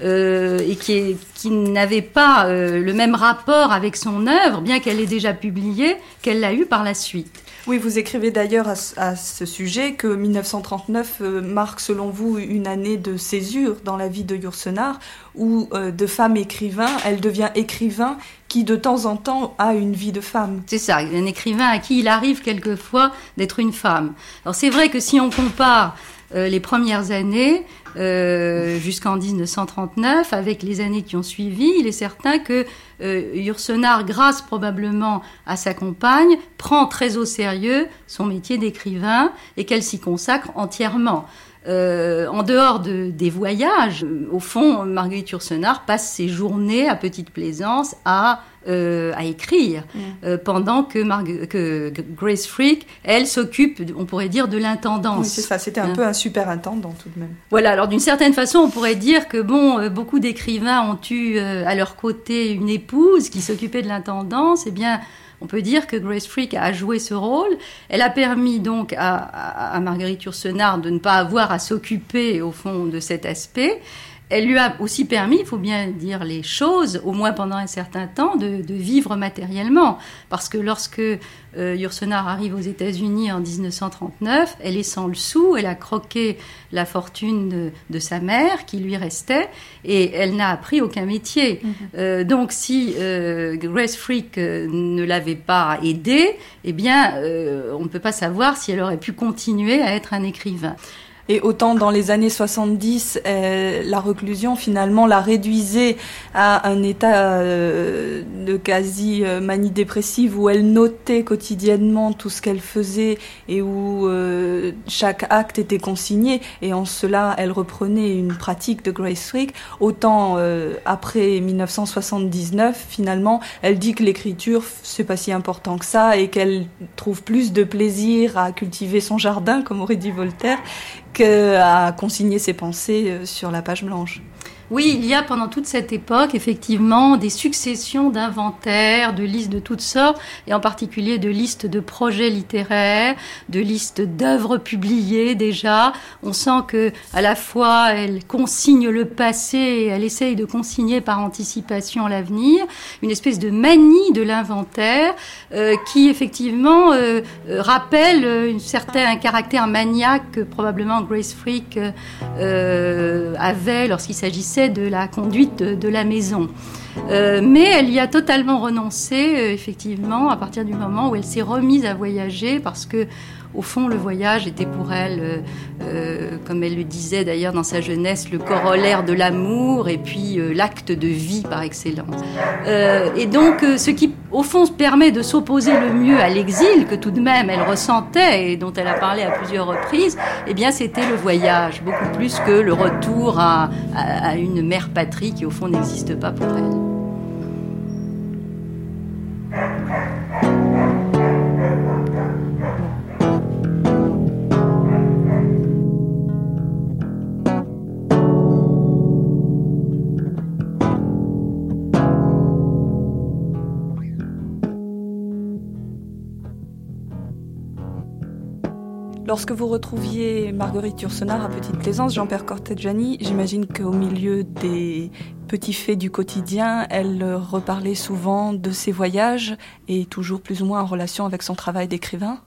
et qui, qui n'avait pas le même rapport avec son œuvre, bien qu'elle ait déjà publié, qu'elle l'a eu par la suite. Oui, vous écrivez d'ailleurs à, ce sujet que 1939 euh, marque selon vous une année de césure dans la vie de Yourcenar, où euh, de femme écrivain, elle devient écrivain qui de temps en temps a une vie de femme. C'est ça, un écrivain à qui il arrive quelquefois d'être une femme. Alors c'est vrai que si on compare euh, les premières années euh, jusqu'en 1939, avec les années qui ont suivi, il est certain que euh, grâce probablement à sa compagne, prend très au sérieux son métier d'écrivain et qu'elle s'y consacre entièrement. Euh, en dehors de, des voyages, au fond, Marguerite Yourcenar passe ses journées à Petite Plaisance à, euh, à écrire, mm. euh, pendant que, que, Grace Freak, elle, s'occupe, on pourrait dire, de l'intendance. Oui, c'est ça, c'était un hein. peu un super intendant tout de même. Voilà, alors d'une certaine façon, on pourrait dire que, bon, euh, beaucoup d'écrivains ont eu à leur côté une épouse qui s'occupait de l'intendance, et eh bien, on peut dire que Grace Freak a joué ce rôle. Elle a permis donc à, Marguerite Yourcenar de ne pas avoir à s'occuper au fond de cet aspect elle lui a aussi permis, il faut bien dire les choses, au moins pendant un certain temps, de, vivre matériellement. Parce que lorsque euh, arrive aux États-Unis en 1939, elle est sans le sou, elle a croqué la fortune de, sa mère qui lui restait, et elle n'a appris aucun métier. Mhm. Euh, donc si euh, Grace Freak euh, ne l'avait pas aidée, eh bien, on ne peut pas savoir si elle aurait pu continuer à être un écrivain. Et autant dans les années 70, euh, la reclusion finalement la réduisait à un état euh, de quasi euh, manie dépressive où elle notait quotidiennement tout ce qu'elle faisait et où chaque acte était consigné. Et en cela, elle reprenait une pratique de Grace Frick. Autant après 1979, finalement, elle dit que l'écriture c'est pas si important que ça et qu'elle trouve plus de plaisir à cultiver son jardin, comme aurait dit Voltaire, qu'à consigner ses pensées euh, sur la page blanche. Oui, il y a pendant toute cette époque, effectivement, des successions d'inventaires, de listes de toutes sortes, et en particulier de listes de projets littéraires, de listes d'œuvres publiées déjà. On sent que, à la fois, elle consigne le passé et elle essaye de consigner par anticipation l'avenir. Une espèce de manie de l'inventaire euh, qui, effectivement, euh, euh, rappelle un certain caractère maniaque que probablement Grace Freak avait lorsqu'il s'agissait de la conduite de, la maison. Euh, mais elle y a totalement renoncé, euh, effectivement, à partir du moment où elle s'est remise à voyager, parce que au fond, le voyage était pour elle, euh, comme elle le disait d'ailleurs dans sa jeunesse, le corollaire de l'amour et puis l'acte de vie par excellence. et donc, ce qui, au fond, permet de s'opposer le mieux à l'exil que tout de même elle ressentait et dont elle a parlé à plusieurs reprises, eh bien, c'était le voyage, beaucoup plus que le retour à, à une mère patrie qui, au fond, n'existe pas pour elle. Lorsque vous retrouviez Marguerite Yourcenar à Petite Plaisance, Jean-Pierre Cortegiani, j'imagine qu'au milieu des petits faits du quotidien, elle reparlait souvent de ses voyages et toujours plus ou moins en relation avec son travail d'écrivain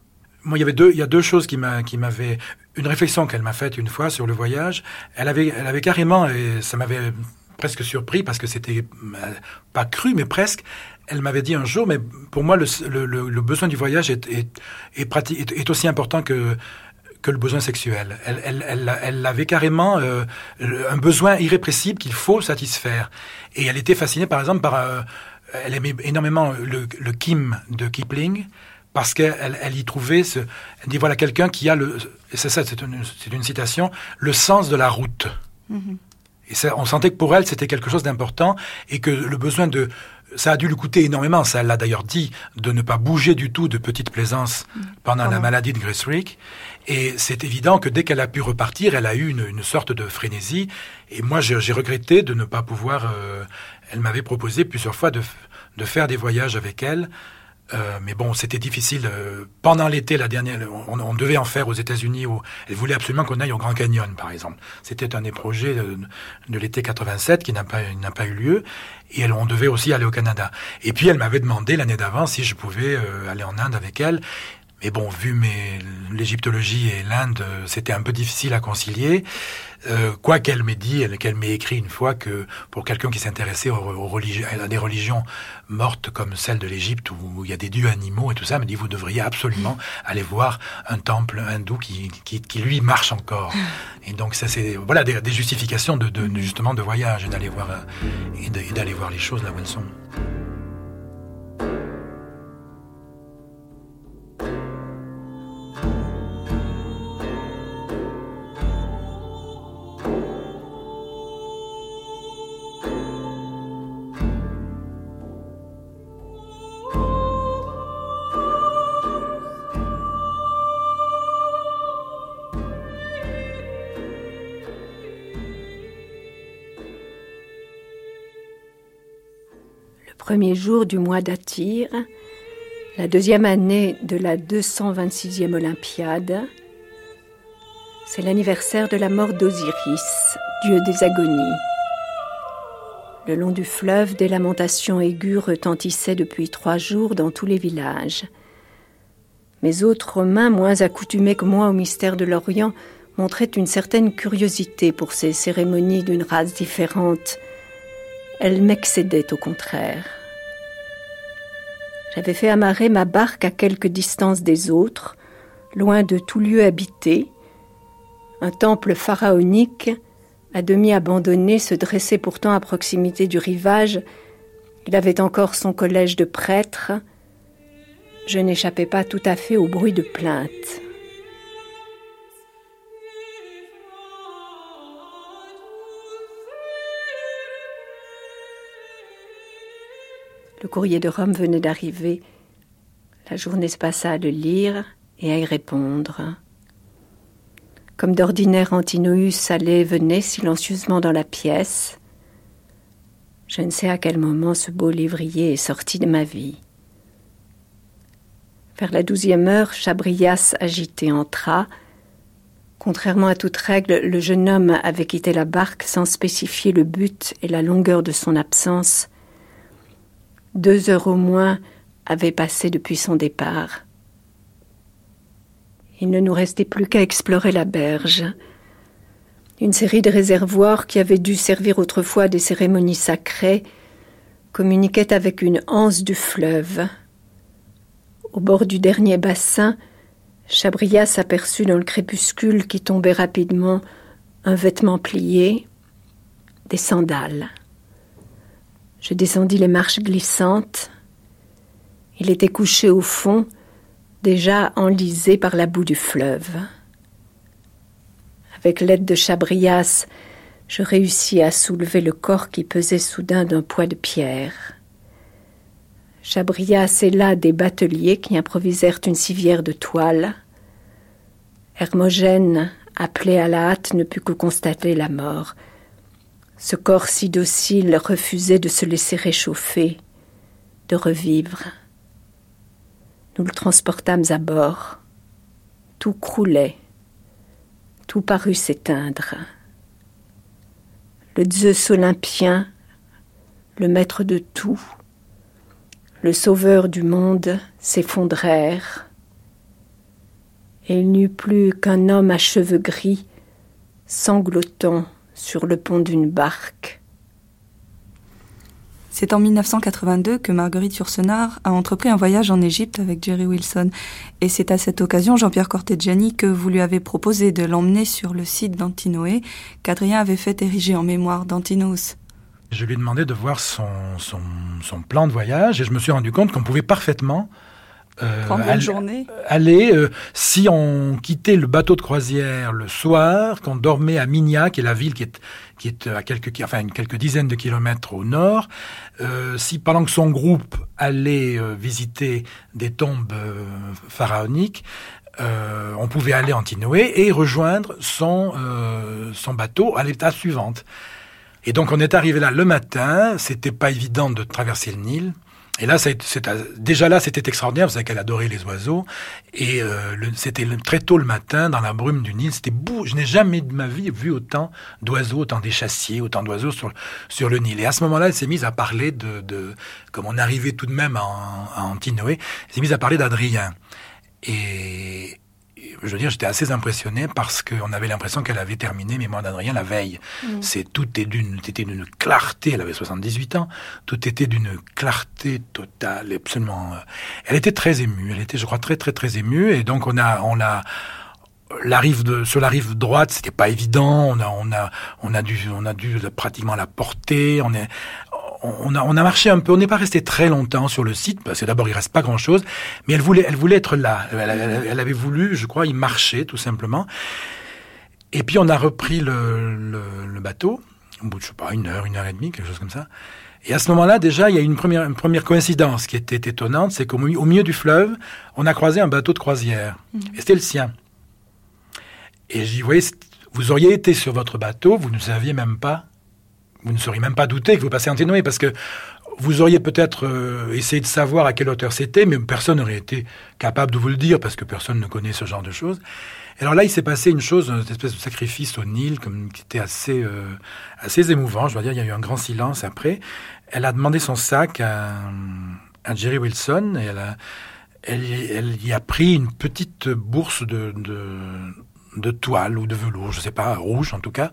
Moi, il y avait deux, il y a deux choses qui m'avaient, une réflexion qu'elle m'a faite une fois sur le voyage. Elle avait, elle avait carrément, et ça m'avait presque surpris parce que c'était euh, pas cru, mais presque elle m'avait dit un jour, mais pour moi, le, besoin du voyage est, est, aussi important que, que le besoin sexuel. Elle, elle, avait carrément euh, un besoin irrépressible qu'il faut satisfaire. Et elle était fascinée, par exemple, par... Euh, elle aimait énormément le, Kim de Kipling, parce qu'elle elle y trouvait ce... Elle dit, voilà, quelqu'un qui a le... C'est ça, c'est une, citation, le sens de la route. Mm-hmm. Et ça, on sentait que pour elle, c'était quelque chose d'important et que le besoin de, ça a dû lui coûter énormément, ça elle l'a d'ailleurs dit, de ne pas bouger du tout de petite plaisance mm. pendant la maladie de Grace Rick. Et c'est évident que dès qu'elle a pu repartir, elle a eu une, sorte de frénésie. Et moi, j'ai regretté de ne pas pouvoir... Euh, elle m'avait proposé plusieurs fois de, de faire des voyages avec elle. Euh, mais bon, c'était difficile. Euh, pendant l'été, la dernière, on, devait en faire aux États-Unis. Elle voulait absolument qu'on aille au Grand Canyon, par exemple. C'était un des projets de, l'été 87 qui n'a pas, n'a pas eu lieu. Et elle, on devait aussi aller au Canada. Et puis, elle m'avait demandé l'année d'avant si je pouvais euh, aller en Inde avec elle. Mais bon, vu l'égyptologie et l'Inde, c'était un peu difficile à concilier. Euh, quoi qu'elle m'ait dit, qu'elle m'ait écrit une fois que pour quelqu'un qui s'intéressait aux, religions, à des religions mortes comme celle de l'Égypte où il y a des dieux animaux et tout ça, elle me dit vous devriez absolument aller voir un temple hindou qui, qui, qui lui marche encore. Et donc ça c'est voilà des, justifications de, de, justement de voyage et d'aller voir et d'aller voir les choses là où elles sont. Premier jour du mois d'Atir, la deuxième année de la 226e Olympiade. C'est l'anniversaire de la mort d'Osiris, dieu des agonies. Le long du fleuve, des lamentations aiguës retentissaient depuis trois jours dans tous les villages. Mes autres Romains, moins accoutumés que moi au mystère de l'Orient, montraient une certaine curiosité pour ces cérémonies d'une race différente elle m'excédait au contraire. J'avais fait amarrer ma barque à quelque distance des autres, loin de tout lieu habité. Un temple pharaonique, à demi abandonné, se dressait pourtant à proximité du rivage. Il avait encore son collège de prêtres. Je n'échappais pas tout à fait au bruit de plaintes. Le courrier de Rome venait d'arriver. La journée se passa à le lire et à y répondre. Comme d'ordinaire, Antinoüs allait et venait silencieusement dans la pièce. Je ne sais à quel moment ce beau lévrier est sorti de ma vie. Vers la douzième heure, Chabrias agité entra. Contrairement à toute règle, le jeune homme avait quitté la barque sans spécifier le but et la longueur de son absence, deux heures au moins avaient passé depuis son départ. Il ne nous restait plus qu'à explorer la berge. Une série de réservoirs qui avaient dû servir autrefois à des cérémonies sacrées communiquaient avec une anse du fleuve. Au bord du dernier bassin, Chabrias s'aperçut dans le crépuscule qui tombait rapidement un vêtement plié, des sandales. Je descendis les marches glissantes. Il était couché au fond, déjà enlisé par la boue du fleuve. Avec l'aide de Chabrias, je réussis à soulever le corps qui pesait soudain d'un poids de pierre. Chabrias et là des bateliers qui improvisèrent une civière de toile. Hermogène, appelé à la hâte, ne put que constater la mort. Ce corps si docile refusait de se laisser réchauffer, de revivre. Nous le transportâmes à bord. Tout croulait, tout parut s'éteindre. Le Zeus olympien, le maître de tout, le sauveur du monde s'effondrèrent, et il n'y eut plus qu'un homme à cheveux gris, sanglotant sur le pont d'une barque. C'est en 1982 que Marguerite Yourcenar a entrepris un voyage en Égypte avec Jerry Wilson. Et c'est à cette occasion, Jean-Pierre Cortegiani, que vous lui avez proposé de l'emmener sur le site d'Antinoé, qu'Adrien avait fait ériger en mémoire d'Antinos. Je lui ai demandé de voir son, son, son plan de voyage et je me suis rendu compte qu'on pouvait parfaitement euh, aller, journée. aller euh, si on quittait le bateau de croisière le soir, qu'on dormait à Minya, qui est la ville qui est, qui est à quelques, enfin, quelques dizaines de kilomètres au nord, euh, si pendant que son groupe allait euh, visiter des tombes euh, pharaoniques, on pouvait aller en Tinoé et rejoindre son, son bateau à l'état suivante. Et donc on est arrivé là le matin, c'était pas évident de traverser le Nil. Et là, c'est, déjà là, c'était extraordinaire. Savez qu'elle adorait les oiseaux. Et euh, c'était très tôt le matin, dans la brume du Nil. C'était beau. Je n'ai jamais de ma vie vu autant d'oiseaux, autant d'échassiers, autant d'oiseaux sur, sur le Nil. Et à ce moment-là, elle s'est mise à parler de, de comme on arrivait tout de même à, à Antinoé, elle s'est mise à parler d'Adrien. Et, je veux dire, j'étais assez impressionné parce qu'on avait l'impression qu'elle avait terminé Mémoire d'Adrien la veille. Mm. C'est tout était d'une, était d'une clarté. Elle avait 78 ans. Tout était d'une clarté totale, absolument. Euh, elle était très émue. Elle était, je crois, très, très, très émue. Et donc on a, on l'a la rive de, sur la rive droite, c'était pas évident. On a, on a, on a dû, on a dû pratiquement la porter. On est, on a, on a marché un peu. On n'est pas resté très longtemps sur le site parce que d'abord il reste pas grand chose. Mais elle voulait, elle voulait être là. Elle, avait voulu, je crois, y marcher tout simplement. Et puis on a repris le, le, bateau au bout de je sais pas une heure, une heure et demie, quelque chose comme ça. Et à ce moment-là, déjà, il y a une première, une première coïncidence qui était étonnante, c'est qu'au milieu du fleuve, on a croisé un bateau de croisière. Mmh. Et c'était le sien. Et j'y voyais, vous auriez été sur votre bateau, vous ne saviez même pas, vous ne seriez même pas douté que vous passiez Antinoé, parce que vous auriez peut-être euh, essayé de savoir à quelle hauteur c'était, mais personne n'aurait été capable de vous le dire, parce que personne ne connaît ce genre de choses. Et alors là, il s'est passé une chose, une espèce de sacrifice au Nil, comme, qui était assez, euh, assez émouvant. Je dois dire, il y a eu un grand silence après. Elle a demandé son sac à, à Jerry Wilson, et elle, a, elle, elle, y a pris une petite bourse de, de de toile ou de velours, je sais pas, rouge en tout cas,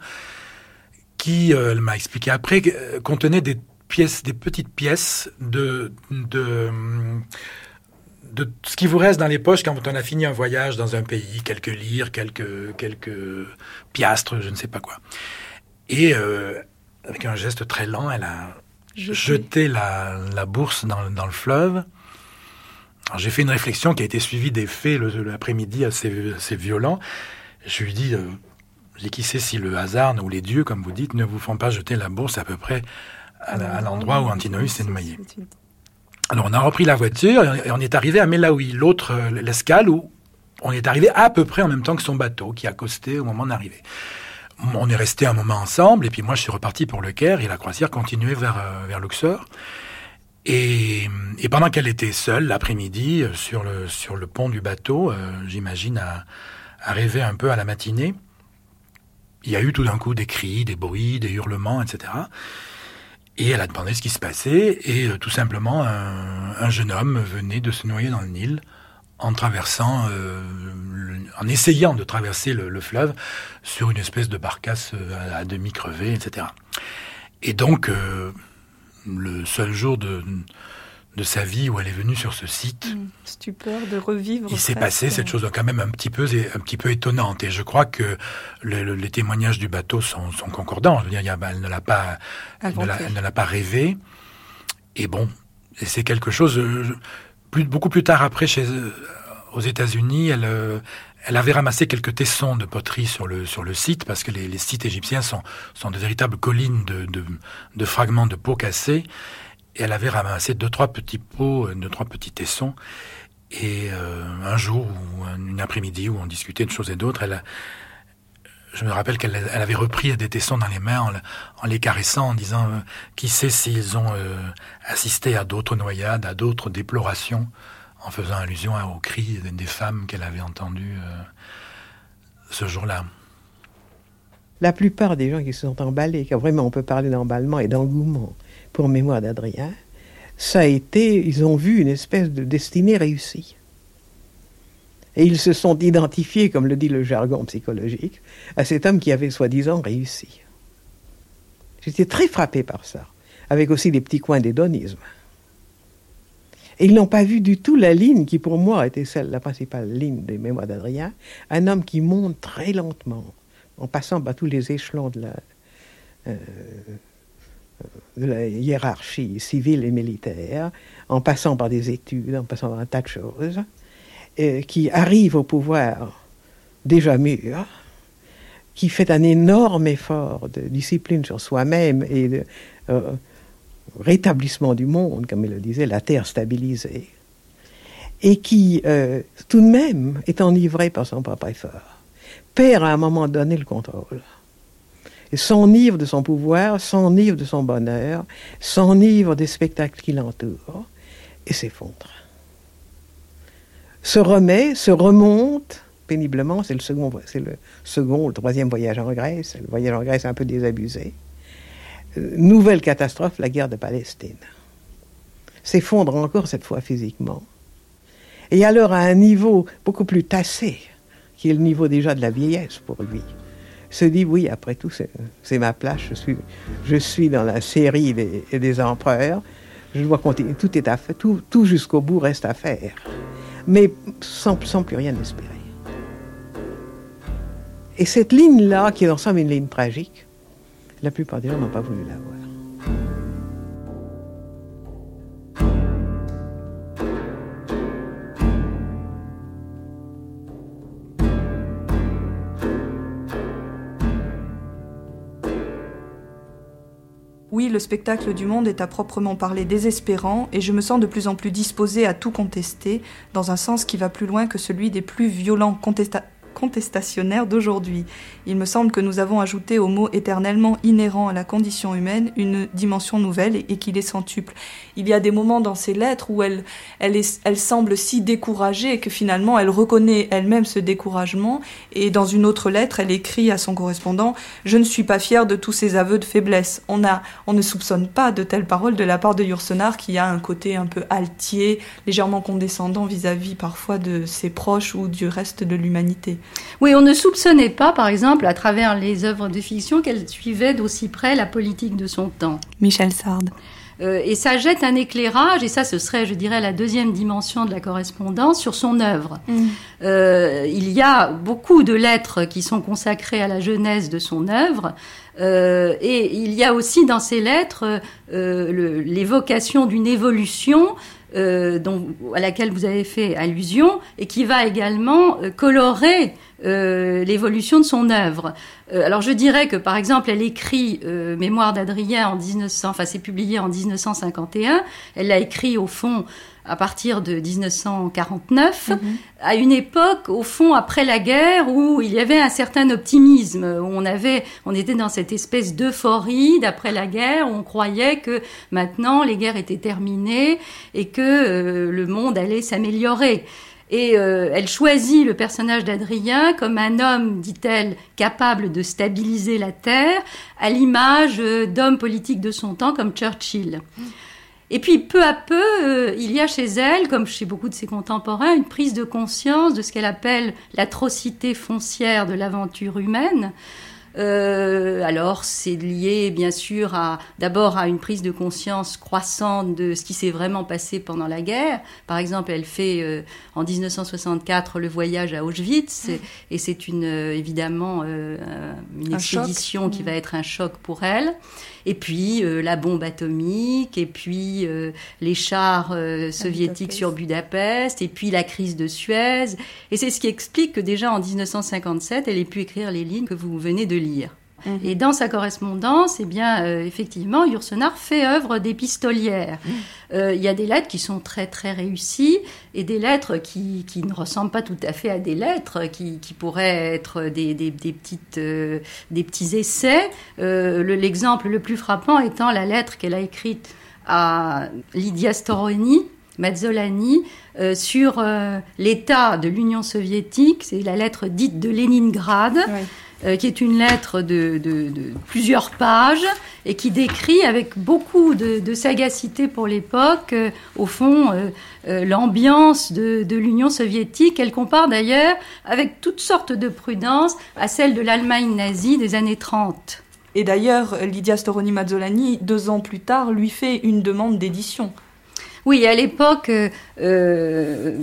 qui, euh, elle m'a expliqué après, euh, contenait des pièces, des petites pièces de, de, de ce qui vous reste dans les poches quand on a fini un voyage dans un pays, quelques lires, quelques, quelques piastres, je ne sais pas quoi. Et euh, avec un geste très lent, elle a jeté, la, la, bourse dans, dans le fleuve. J'ai fait une réflexion qui a été suivie des faits l'après-midi assez, assez violents. Je lui dis, euh, qui sait si le hasard ou les dieux, comme vous dites, ne vous font pas jeter la bourse à peu près à, l'endroit où Antinoïs s'est noyé. Alors on a repris la voiture et on est arrivé à Melaoui, l'autre, euh, l'escale où on est arrivé à peu près en même temps que son bateau qui a accosté au moment d'arriver. On est resté un moment ensemble et puis moi je suis reparti pour le Caire et la croisière continuait vers, euh, vers Luxor. Et, et pendant qu'elle était seule l'après-midi sur le, sur le pont du bateau, j'imagine à, arrivé un peu à la matinée, il y a eu tout d'un coup des cris, des bruits, des hurlements, etc. Et elle a demandé ce qui se passait, et euh, tout simplement, un, jeune homme venait de se noyer dans le Nil en traversant, euh, en essayant de traverser le, fleuve sur une espèce de barcasse euh, à, demi crevée, etc. Et donc, le seul jour de, de sa vie où elle est venue sur ce site. Mmh, stupeur de revivre. Il s'est passé cette chose quand même un petit peu, un petit peu étonnante. Et je crois que les témoignages du bateau sont, concordants. Je veux dire, elle ne l'a pas, elle ne l'a pas rêvé. Et bon, c'est quelque chose. Euh, plus, beaucoup plus tard après, chez, euh, aux États-Unis, elle, euh, elle avait ramassé quelques tessons de poterie sur le, sur le site, parce que les, les sites égyptiens sont, sont de véritables collines de, de, de fragments de peau cassés. Et elle avait ramassé deux, trois petits pots, euh, deux, trois petits tessons. Et euh, un jour, ou une après-midi, où on discutait de choses et d'autres, elle, je me rappelle qu'elle elle avait repris des tessons dans les mains en, les caressant, en disant euh, qui sait s'ils ont assisté à d'autres noyades, à d'autres déplorations, en faisant allusion aux cris des femmes qu'elle avait entendues ce jour-là. La plupart des gens qui se sont emballés, car vraiment on peut parler d'emballement et d'engouement, pour Mémoire d'Adrien, ça a été, ils ont vu une espèce de destinée réussie. Et ils se sont identifiés, comme le dit le jargon psychologique, à cet homme qui avait soi-disant réussi. J'étais très frappé par ça, avec aussi des petits coins d'hédonisme. Et ils n'ont pas vu du tout la ligne qui, pour moi, était celle, la principale ligne des mémoires d'Adrien, un homme qui monte très lentement, en passant par tous les échelons de la, euh, de la hiérarchie civile et militaire, en passant par des études, en passant par un tas de choses, qui arrive au pouvoir déjà mûr, qui fait un énorme effort de discipline sur soi-même et de euh, rétablissement du monde, comme il le disait, la terre stabilisée, et qui, euh, tout de même, est enivré par son propre effort, perd à un moment donné le contrôle s'enivre de son pouvoir, s'enivre de son bonheur, s'enivre des spectacles qui l'entourent, et s'effondre. Se remet, se remonte péniblement, c'est le second, c'est le troisième voyage en Grèce, le voyage en Grèce un peu désabusé. Euh, nouvelle catastrophe, la guerre de Palestine. S'effondre encore cette fois physiquement. Et alors à un niveau beaucoup plus tassé, qui est le niveau déjà de la vieillesse pour lui, se dit oui, après tout, c'est ma place, je suis, je suis dans la série des, des empereurs, je dois continuer, tout est à tout, tout jusqu'au bout reste à faire, mais sans, sans plus rien espérer. Et cette ligne-là, qui est ensemble une ligne tragique, la plupart des gens n'ont pas voulu la voir. Oui, le spectacle du monde est à proprement parler désespérant et je me sens de plus en plus disposée à tout contester dans un sens qui va plus loin que celui des plus violents contestations contestationnaire d'aujourd'hui. Il me semble que nous avons ajouté au mot éternellement inhérent à la condition humaine une dimension nouvelle et, qu'il est centuple. Il y a des moments dans ses lettres où elle, elle, est, elle semble si découragée que finalement elle reconnaît elle-même ce découragement et dans une autre lettre elle écrit à son correspondant Je ne suis pas fière de tous ces aveux de faiblesse. On, a, on ne soupçonne pas de telles paroles de la part de Yourcenar qui a un côté un peu altier, légèrement condescendant vis-à-vis -vis parfois de ses proches ou du reste de l'humanité. Oui, on ne soupçonnait pas, par exemple, à travers les œuvres de fiction, qu'elle suivait d'aussi près la politique de son temps. Michel Sard. Euh, et ça jette un éclairage, et ça ce serait, je dirais, la deuxième dimension de la correspondance sur son œuvre. Mm. Euh, il y a beaucoup de lettres qui sont consacrées à la genèse de son œuvre, euh, et il y a aussi dans ces lettres l'évocation d'une évolution euh, dont, à laquelle vous avez fait allusion et qui va également euh, colorer euh, l'évolution de son œuvre. Euh, alors je dirais que par exemple elle écrit Mémoire d'Adrien en 1900, enfin c'est publié en 1951. Elle l'a écrit au fond à partir de 1949, mhm. à une époque, au fond, après la guerre, où il y avait un certain optimisme, où on avait, on était dans cette espèce d'euphorie d'après la guerre, où on croyait que maintenant les guerres étaient terminées et que euh, le monde allait s'améliorer. Et euh, elle choisit le personnage d'Adrien comme un homme, dit-elle, capable de stabiliser la Terre, à l'image euh, d'hommes politiques de son temps comme Churchill. Et puis peu à peu, euh, il y a chez elle, comme chez beaucoup de ses contemporains, une prise de conscience de ce qu'elle appelle l'atrocité foncière de l'aventure humaine. Euh, alors, c'est lié bien sûr à d'abord à une prise de conscience croissante de ce qui s'est vraiment passé pendant la guerre. Par exemple, elle fait euh, en 1964 le voyage à Auschwitz et, c'est une euh, évidemment une expédition qui mm. va être un choc pour elle. Et puis la bombe atomique, et puis les chars soviétiques sur Budapest, et puis la crise de Suez. Et c'est ce qui explique que déjà en 1957, elle ait pu écrire les lignes que vous venez de lire. Mhm. Et dans sa correspondance, eh bien, euh, effectivement, Yourcenar fait œuvre d'épistolière. Mhm. Euh, il y a des lettres qui sont très très réussies et des lettres qui, qui ne ressemblent pas tout à fait à des lettres, qui, qui pourraient être des, des, des petites, euh, des petits essais. L'exemple le, plus frappant étant la lettre qu'elle a écrite à Lydia Storoni, Mazzolani, sur l'état de l'Union soviétique. C'est la lettre dite de Leningrad. Euh, qui est une lettre de, plusieurs pages et qui décrit avec beaucoup de, sagacité pour l'époque, euh, au fond, euh, l'ambiance de, l'Union soviétique. Elle compare d'ailleurs avec toutes sortes de prudence à celle de l'Allemagne nazie des années 30. Et d'ailleurs, Lydia Storoni Mazzolani, deux ans plus tard, lui fait une demande d'édition. Oui, à l'époque, euh, euh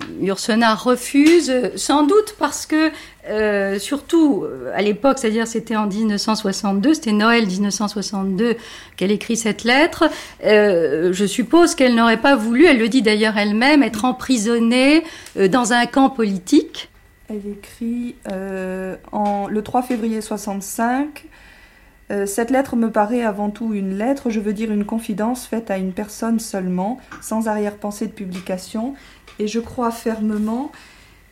refuse, sans doute parce que, euh, surtout à l'époque, c'est-à-dire c'était en 1962, c'était Noël 1962 qu'elle écrit cette lettre. Euh, je suppose qu'elle n'aurait pas voulu, elle le dit d'ailleurs elle-même, être emprisonnée dans un camp politique. Elle écrit en, le 3 février 65 euh, cette lettre me paraît avant tout une lettre, je veux dire une confidence faite à une personne seulement, sans arrière-pensée de publication, et je crois fermement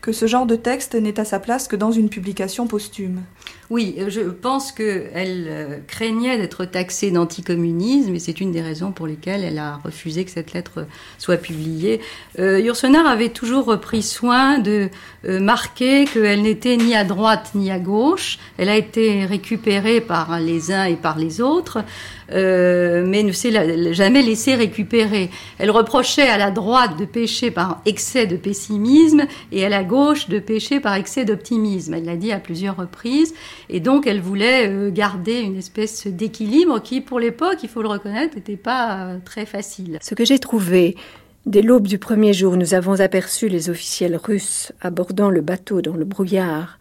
que ce genre de texte n'est à sa place que dans une publication posthume. Oui, je pense qu'elle euh, craignait d'être taxée d'anticommunisme et c'est une des raisons pour lesquelles elle a refusé que cette lettre soit publiée. Euh, avait toujours pris soin de euh, marquer qu'elle n'était ni à droite ni à gauche. Elle a été récupérée par les uns et par les autres. euh, mais ne s'est jamais laissé récupérer. Elle reprochait à la droite de pécher par excès de pessimisme et à la gauche de pécher par excès d'optimisme. Elle l'a dit à plusieurs reprises, et donc elle voulait euh, garder une espèce d'équilibre qui, pour l'époque, il faut le reconnaître, n'était pas euh, très facile. Ce que j'ai trouvé Dès l'aube du premier jour, nous avons aperçu les officiels russes abordant le bateau dans le brouillard,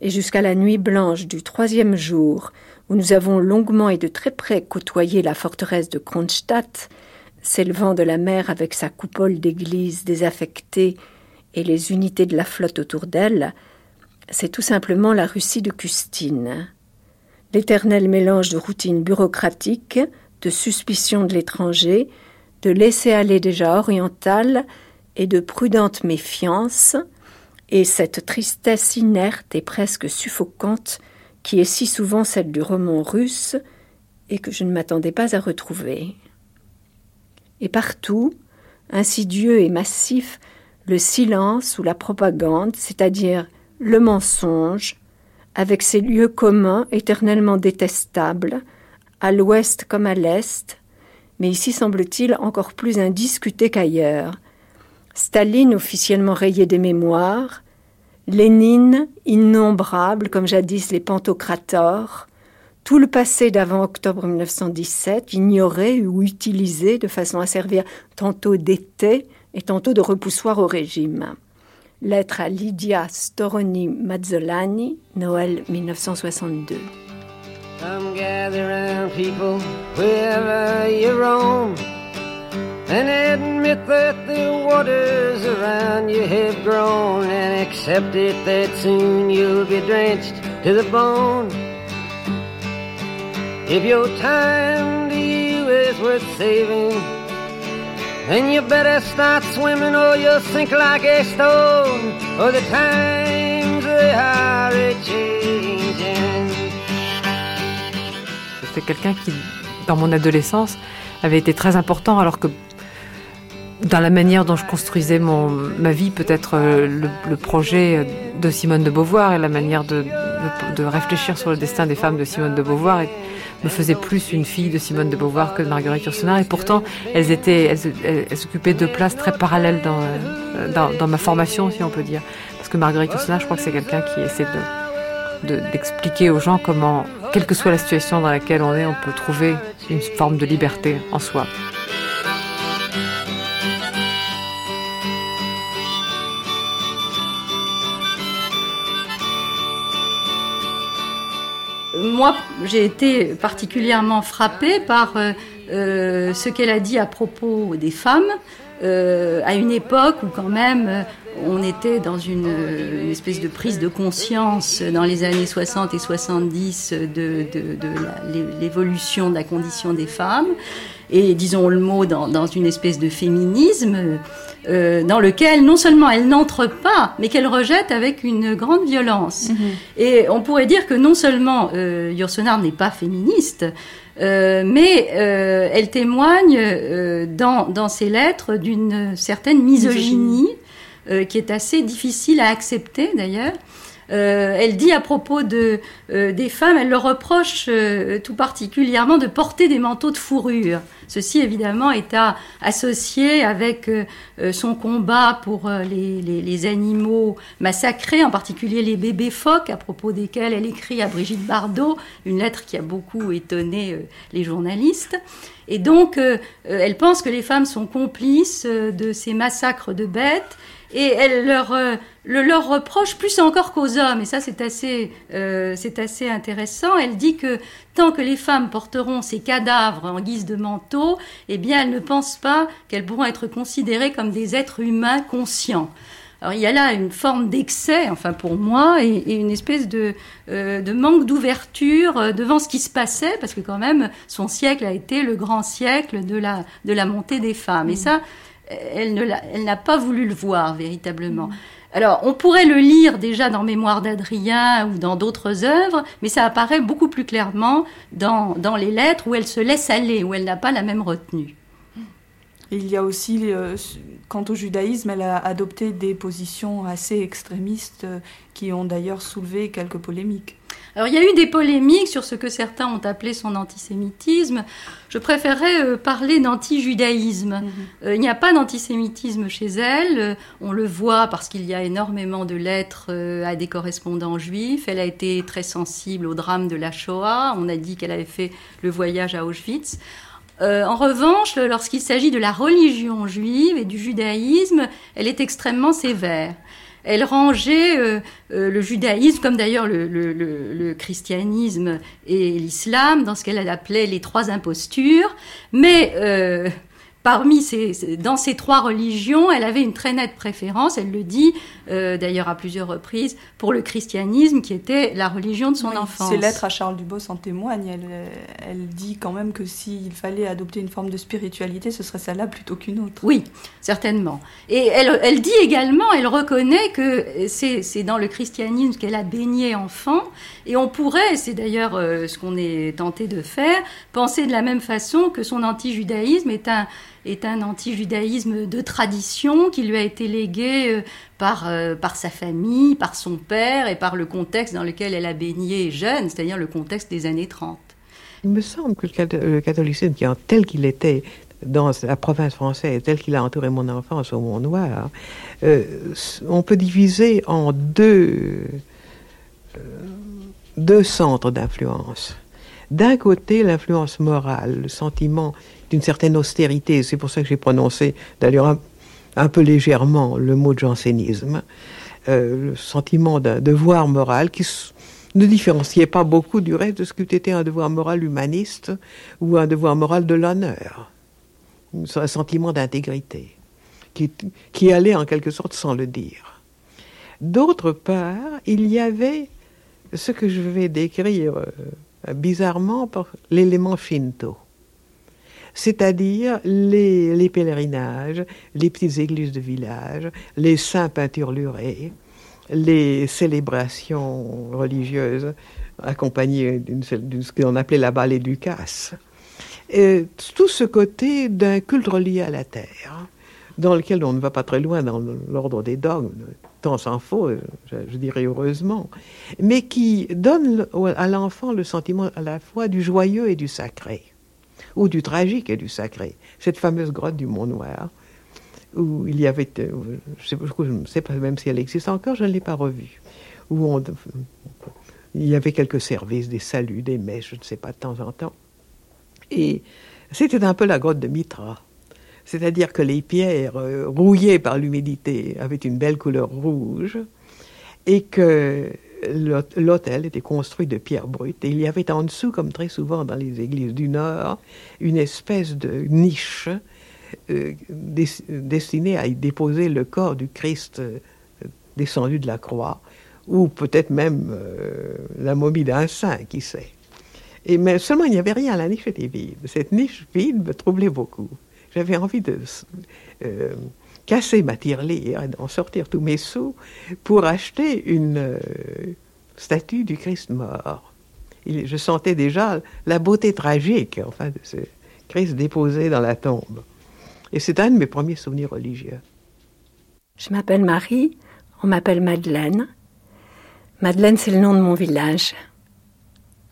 et jusqu'à la nuit blanche du troisième jour, où nous avons longuement et de très près côtoyé la forteresse de Kronstadt, s'élevant de la mer avec sa coupole d'église désaffectée et les unités de la flotte autour d'elle, c'est tout simplement la Russie de Custine. L'éternel mélange de routine bureaucratique, de suspicion de l'étranger, de laisser-aller déjà orientale et de prudente méfiance, et cette tristesse inerte et presque suffocante qui est si souvent celle du roman russe et que je ne m'attendais pas à retrouver. Et partout, insidieux et massif, le silence ou la propagande, c'est-à-dire le mensonge, avec ses lieux communs éternellement détestables, à l'ouest comme à l'est, mais ici semble-t-il encore plus indiscuté qu'ailleurs. Staline officiellement rayé des mémoires, Lénine innombrable comme jadis les pantocrators, tout le passé d'avant octobre 1917 ignoré ou utilisé de façon à servir tantôt d'été et tantôt de repoussoir au régime. Lettre à Lydia Storoni Mazzolani, Noël 1962. Come gather round people wherever you roam and admit that the waters around you have grown and accept it that soon you'll be drenched to the bone. If your time you is worth saving, then you better start swimming or you'll sink like a stone, or the times they are changing. C'était quelqu'un qui, dans mon adolescence, avait été très important, alors que dans la manière dont je construisais mon, ma vie, peut-être euh, le, projet de Simone de Beauvoir et la manière de, de, réfléchir sur le destin des femmes de Simone de Beauvoir me faisait plus une fille de Simone de Beauvoir que de Marguerite Yourcenar. Et pourtant, elles étaient, elles, elles, occupaient deux places très parallèles dans, euh, dans, dans, ma formation, si on peut dire. Parce que Marguerite Yourcenar, je crois que c'est quelqu'un qui essaie de, d'expliquer aux gens comment quelle que soit la situation dans laquelle on est, on peut trouver une forme de liberté en soi. Moi, j'ai été particulièrement frappée par euh, euh, ce qu'elle a dit à propos des femmes, euh, à une époque où quand même on était dans une, espèce de prise de conscience dans les années 60 et 70 de, l'évolution de la condition des femmes, et disons le mot dans, une espèce de féminisme euh, dans lequel non seulement elle n'entre pas, mais qu'elle rejette avec une grande violence. Mhm. Et on pourrait dire que non seulement euh, n'est pas féministe, euh, mais euh, elle témoigne dans, dans ses lettres d'une certaine misogynie euh, qui est assez difficile à accepter d'ailleurs. Euh, elle dit à propos euh, des femmes, elle leur reproche tout particulièrement de porter des manteaux de fourrure. Ceci évidemment est à associer avec son combat pour les, les, animaux massacrés, en particulier les bébés phoques, à propos desquels elle écrit à Brigitte Bardot une lettre qui a beaucoup étonné les journalistes. Et donc, elle pense que les femmes sont complices de ces massacres de bêtes et elle leur, euh, le leur reproche plus encore qu'aux hommes. Et ça, c'est assez, euh, c'est assez intéressant. Elle dit que tant que les femmes porteront ces cadavres en guise de manteau, eh bien, elle ne pense pas qu'elles pourront être considérées comme des êtres humains conscients. Alors il y a là une forme d'excès, enfin pour moi, et, une espèce de, euh, de manque d'ouverture devant ce qui se passait, parce que quand même son siècle a été le grand siècle de la, de la montée des femmes. Et mmh. ça, elle n'a pas voulu le voir véritablement. Alors, on pourrait le lire déjà dans Mémoire d'Adrien ou dans d'autres œuvres, mais ça apparaît beaucoup plus clairement dans, les lettres où elle se laisse aller, où elle n'a pas la même retenue. Il y a aussi, euh, quant au judaïsme, elle a adopté des positions assez extrémistes euh, qui ont d'ailleurs soulevé quelques polémiques. Alors il y a eu des polémiques sur ce que certains ont appelé son antisémitisme. Je préférerais euh, parler d'anti-judaïsme. Mhm. Euh, il n'y a pas d'antisémitisme chez elle. Euh, on le voit parce qu'il y a énormément de lettres à des correspondants juifs. Elle a été très sensible au drame de la Shoah. On a dit qu'elle avait fait le voyage à Auschwitz. en revanche, lorsqu'il s'agit de la religion juive et du judaïsme, elle est extrêmement sévère. Elle rangeait euh, euh, le judaïsme, comme d'ailleurs le, christianisme et l'islam, dans ce qu'elle appelait les trois impostures. Mais euh, parmi ces, dans ces trois religions, elle avait une très nette préférence, elle le dit euh, d'ailleurs à plusieurs reprises, pour le christianisme qui était la religion de son enfance. Ses lettres à Charles Dubos en témoignent. Elle, elle dit quand même que s'il fallait adopter une forme de spiritualité, ce serait celle-là plutôt qu'une autre. Oui, certainement. Et elle, elle dit également, elle reconnaît que c'est dans le christianisme qu'elle a baigné enfant, et on pourrait, c'est d'ailleurs euh, ce qu'on est tenté de faire, penser de la même façon que son anti-judaïsme est un est un anti-judaïsme de tradition qui lui a été légué euh, par, euh, par sa famille, par son père et par le contexte dans lequel elle a baigné jeune, c'est-à-dire le contexte des années 30. Il me semble que le catholicisme, tel qu'il était dans la province française, tel qu'il a entouré mon enfance au Mont Noir, euh, on peut diviser en deux, deux centres d'influence. D'un côté, l'influence morale, le sentiment d'une certaine austérité. C'est pour ça que j'ai prononcé d'ailleurs un, peu légèrement le mot de jansénisme. Euh, le sentiment d'un devoir moral qui ne différenciait pas beaucoup du reste de ce qu'eût été un devoir moral humaniste ou un devoir moral de l'honneur. Un sentiment d'intégrité qui, qui allait en quelque sorte sans le dire. D'autre part, il y avait ce que je vais décrire euh, bizarrement par l'élément Shinto c'est-à-dire les, pèlerinages, les petites églises de village, les saints peinturlurés, les célébrations religieuses accompagnées d'une ce qu'on appelait là-bas les. Et tout ce côté d'un culte relié à la terre, dans lequel on ne va pas très loin dans l'ordre des dogmes, tant s'en faut, je, dirais heureusement, mais qui donne à l'enfant le sentiment à la fois du joyeux et du sacré ou du tragique et du sacré. Cette fameuse grotte du Mont Noir, où il y avait, euh, je ne sais, pas même si elle existe encore, je ne l'ai pas revue, où il y avait quelques services, des saluts, des messes, je ne sais pas, de temps en temps. Et c'était un peu la grotte de Mitra. C'est-à-dire que les pierres euh, rouillées par l'humidité avaient une belle couleur rouge et que l'hôtel était construit de pierres brutes et il y avait en dessous, comme très souvent dans les églises du Nord, une espèce de niche euh, destinée à y déposer le corps du Christ euh, descendu de la croix, ou peut-être même euh, la momie d'un saint, qui sait. Et mais seulement il n'y avait rien, la niche était vide. Cette niche vide me troublait beaucoup. J'avais envie de casser ma tirelire, d'en sortir tous mes sous pour acheter une euh, statue du Christ mort. je sentais déjà la beauté tragique, enfin, de ce Christ déposé dans la tombe. Et c'est un de mes premiers souvenirs religieux. Je m'appelle Marie, on m'appelle Madeleine. Madeleine, c'est le nom de mon village.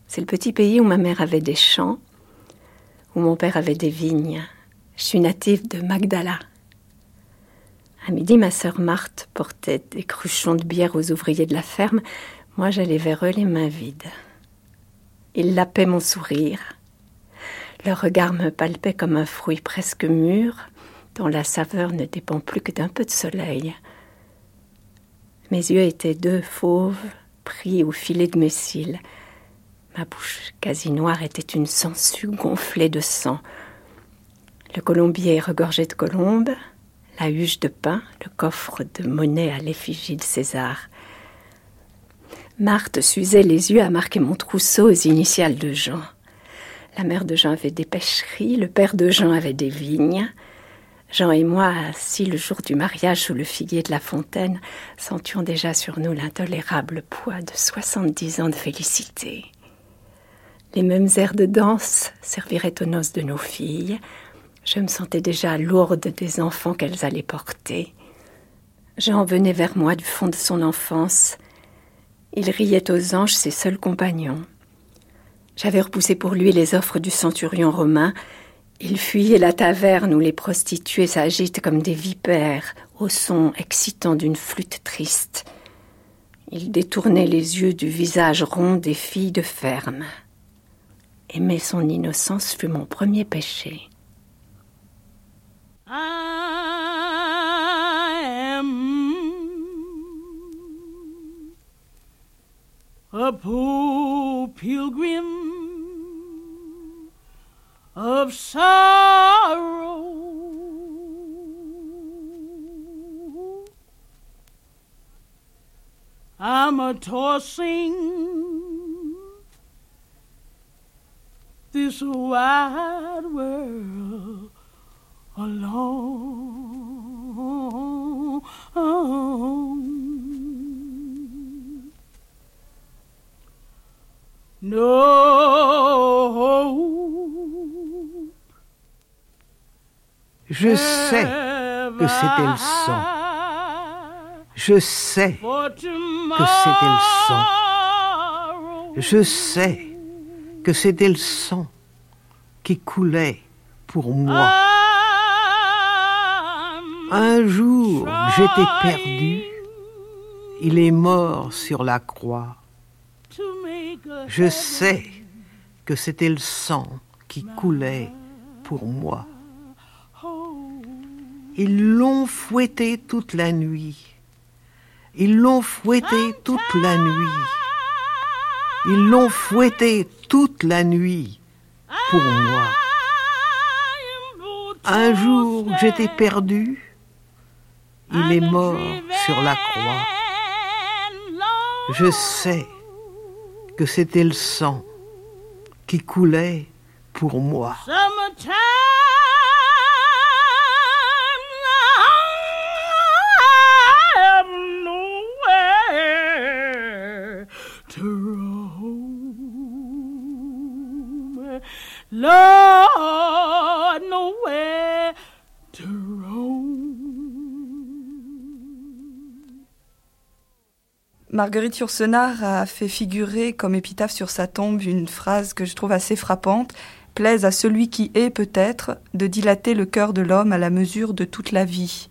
C'est le petit pays où ma mère avait des champs, où mon père avait des vignes. Je suis native de Magdala. À midi, ma sœur Marthe portait des cruchons de bière aux ouvriers de la ferme. Moi, j'allais vers eux les mains vides. Ils lapaient mon sourire. Leur regard me palpait comme un fruit presque mûr, dont la saveur ne dépend plus que d'un peu de soleil. Mes yeux étaient deux fauves pris au filet de mes cils. Ma bouche quasi noire était une sangsue gonflée de sang. Le colombier regorgeait de colombes, la huche de pain, le coffre de monnaie à l'effigie de César. Marthe s'usait les yeux à marquer mon trousseau aux initiales de Jean. La mère de Jean avait des pêcheries, le père de Jean avait des vignes. Jean et moi, assis le jour du mariage sous le figuier de la fontaine, sentions déjà sur nous l'intolérable poids de soixante-dix ans de félicité. Les mêmes airs de danse serviraient aux noces de nos filles, je me sentais déjà lourde des enfants qu'elles allaient porter. Jean venait vers moi du fond de son enfance. Il riait aux anges, ses seuls compagnons. J'avais repoussé pour lui les offres du centurion romain. Il fuyait la taverne où les prostituées s'agitent comme des vipères au son excitant d'une flûte triste. Il détournait les yeux du visage rond des filles de ferme. Aimer son innocence fut mon premier péché. A poor pilgrim of sorrow. I'm a tossing this wide world alone. Je sais que c'était le sang. Je sais que c'était le sang. Je sais que c'était le sang qui coulait pour moi. Un jour, j'étais perdu. Il est mort sur la croix. Je sais que c'était le sang qui coulait pour moi. Ils l'ont fouetté toute la nuit. Ils l'ont fouetté toute la nuit. Ils l'ont fouetté toute la nuit pour moi. Un jour, j'étais perdu. Il est mort sur la croix. Je sais que c'était le sang qui coulait pour moi. Marguerite Yourcenar a fait figurer comme épitaphe sur sa tombe une phrase que je trouve assez frappante. Plaise à celui qui est peut-être de dilater le cœur de l'homme à la mesure de toute la vie.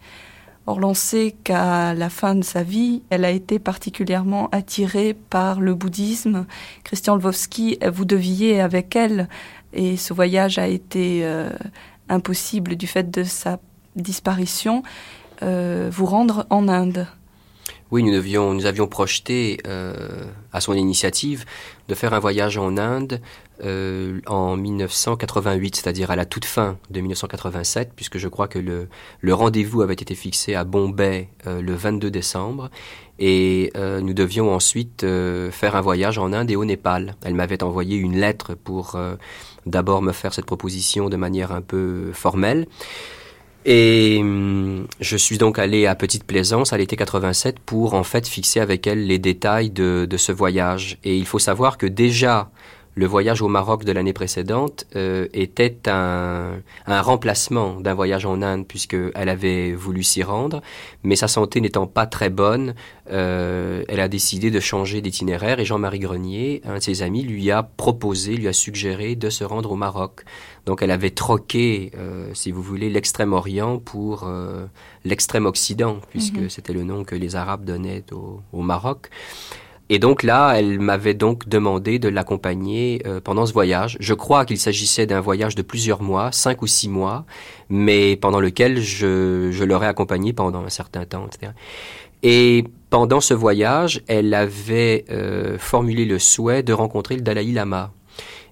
Or l'on sait qu'à la fin de sa vie, elle a été particulièrement attirée par le bouddhisme. Christian Lvovsky, vous deviez avec elle, et ce voyage a été euh, impossible du fait de sa disparition, euh, vous rendre en Inde. Oui, nous, devions, nous avions projeté, euh, à son initiative, de faire un voyage en Inde euh, en 1988, c'est-à-dire à la toute fin de 1987, puisque je crois que le, rendez-vous avait été fixé à Bombay euh, le 22 décembre, et euh, nous devions ensuite faire un voyage en Inde et au Népal. Elle m'avait envoyé une lettre pour d'abord me faire cette proposition de manière un peu formelle. Et hum, je suis donc allé à Petite Plaisance à l'été 87 pour en fait fixer avec elle les détails de, de ce voyage. Et il faut savoir que déjà le voyage au Maroc de l'année précédente euh, était un, un remplacement d'un voyage en Inde puisqu'elle avait voulu s'y rendre, mais sa santé n'étant pas très bonne, euh, elle a décidé de changer d'itinéraire et Jean-Marie Grenier, un de ses amis, lui a proposé, lui a suggéré de se rendre au Maroc. Donc elle avait troqué, euh, si vous voulez, l'extrême-orient pour euh, l'extrême-occident, puisque Mhm. c'était le nom que les Arabes donnaient au, au Maroc. Et donc là, elle m'avait donc demandé de l'accompagner euh, pendant ce voyage. Je crois qu'il s'agissait d'un voyage de plusieurs mois, cinq ou six mois, mais pendant lequel je, je l'aurais accompagné pendant un certain temps, etc. Et pendant ce voyage, elle avait euh, formulé le souhait de rencontrer le Dalai Lama.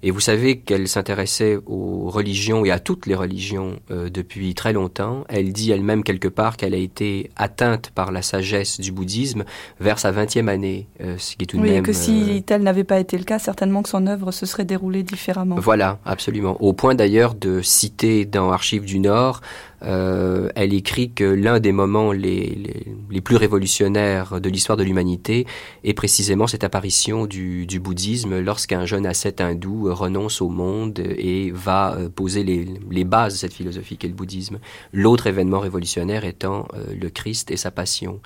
Et vous savez qu'elle s'intéressait aux religions et à toutes les religions euh, depuis très longtemps. Elle dit elle-même quelque part qu'elle a été atteinte par la sagesse du bouddhisme vers sa vingtième année, euh, ce qui est tout de Oui, et que euh, si tel n'avait pas été le cas, certainement que son œuvre se serait déroulée différemment. Voilà, absolument. Au point d'ailleurs de citer dans Archives du Nord, euh, elle écrit que l'un des moments les, les, les plus révolutionnaires de l'histoire de l'humanité est précisément cette apparition du, du bouddhisme lorsqu'un jeune ascète hindou renonce au monde et va euh, poser les, les bases de cette philosophie qu'est le bouddhisme. L'autre événement révolutionnaire étant euh, le Christ et sa passion.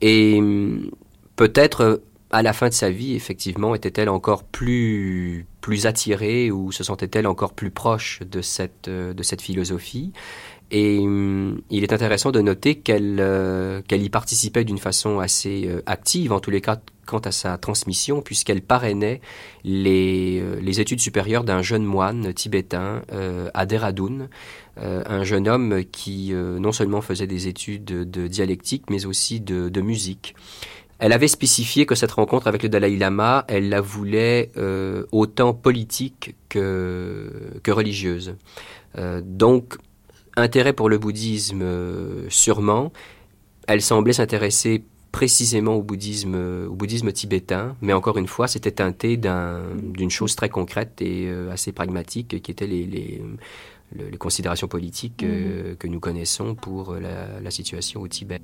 Et hum, peut-être à la fin de sa vie, effectivement, était-elle encore plus, plus attirée ou se sentait-elle encore plus proche de cette, euh, de cette philosophie? Et hum, il est intéressant de noter qu'elle euh, qu'elle y participait d'une façon assez euh, active, en tous les cas quant à sa transmission, puisqu'elle parrainait les, les études supérieures d'un jeune moine tibétain à Dehradun, un jeune homme qui non seulement faisait des études de dialectique, mais aussi de, de musique. Elle avait spécifié que cette rencontre avec le Dalai Lama, elle la voulait euh, autant politique que, que religieuse. Euh, donc, intérêt pour le bouddhisme, euh, sûrement. Elle semblait s'intéresser précisément au bouddhisme, au bouddhisme tibétain, mais encore une fois, c'était teinté d'une chose très concrète et assez pragmatique, qui étaient les, les, les considérations politiques mmh. que nous connaissons pour la, la situation au Tibet.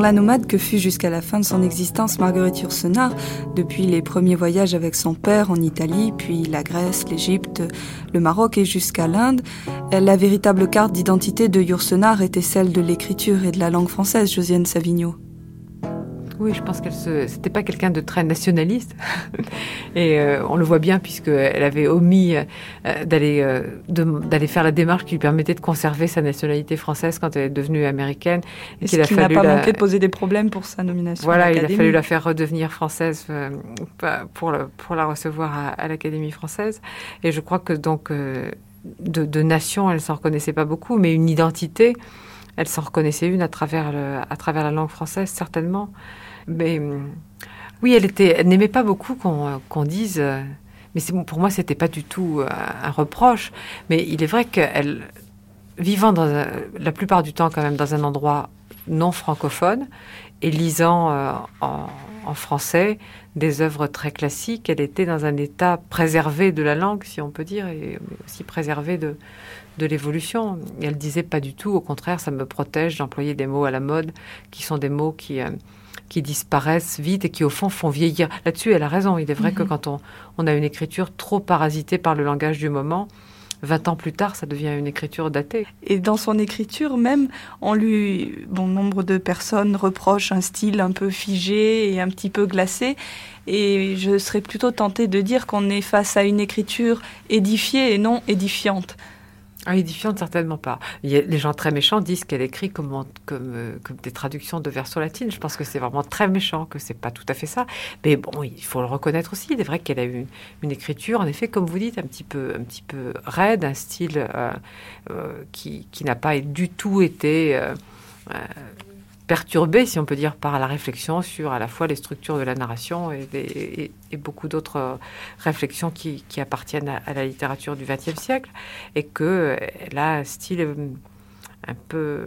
La nomade que fut jusqu'à la fin de son existence Marguerite Yourcenar, depuis les premiers voyages avec son père en Italie, puis la Grèce, l'Égypte, le Maroc et jusqu'à l'Inde, la véritable carte d'identité de Yourcenar était celle de l'écriture et de la langue française, Josiane Savigno. Oui, je pense qu'elle se, c'était pas quelqu'un de très nationaliste, et euh, on le voit bien puisqu'elle avait omis euh, d'aller euh, d'aller faire la démarche qui lui permettait de conserver sa nationalité française quand elle est devenue américaine. Et ce qui n'a pas manqué de poser des problèmes pour sa nomination. Voilà, il a fallu la faire redevenir française pour le, pour la recevoir à, à l'Académie française. Et je crois que donc de, de nation, elle s'en reconnaissait pas beaucoup, mais une identité elle s'en reconnaissait une à travers, le, à travers la langue française, certainement. Mais hum, oui, elle n'aimait pas beaucoup qu'on dise. Euh, mais pour moi, c'était pas du tout euh, un reproche. Mais il est vrai qu'elle, vivant la plupart du temps quand même dans un endroit non francophone et lisant euh, en, français des œuvres très classiques, elle était dans un état préservé de la langue, si on peut dire, et aussi préservé de, de l'évolution. Elle disait pas du tout, au contraire, ça me protège d'employer des mots à la mode, qui sont des mots qui qui disparaissent vite et qui au fond font vieillir. Là-dessus, elle a raison. Il est vrai que mhm. quand on, on, a une écriture trop parasitée par le langage du moment, 20 ans plus tard, ça devient une écriture datée. Et dans son écriture même, on lui, bon nombre de personnes reprochent un style un peu figé et un petit peu glacé. Et je serais plutôt tentée de dire qu'on est face à une écriture édifiée et non édifiante. Ah, édifiante, certainement pas. Il y a, les gens très méchants disent qu'elle écrit comme, euh, des traductions de verso latine. Je pense que c'est vraiment très méchant, que c'est pas tout à fait ça. Mais bon, il faut le reconnaître aussi. Il est vrai qu'elle a eu une, écriture, en effet, comme vous dites, un petit peu, raide, un style euh, euh, qui n'a pas du tout été perturbé, si on peut dire, par la réflexion sur à la fois les structures de la narration et, beaucoup d'autres euh, réflexions qui, appartiennent à, la littérature du XXe siècle, et qu'elle a un style euh, un peu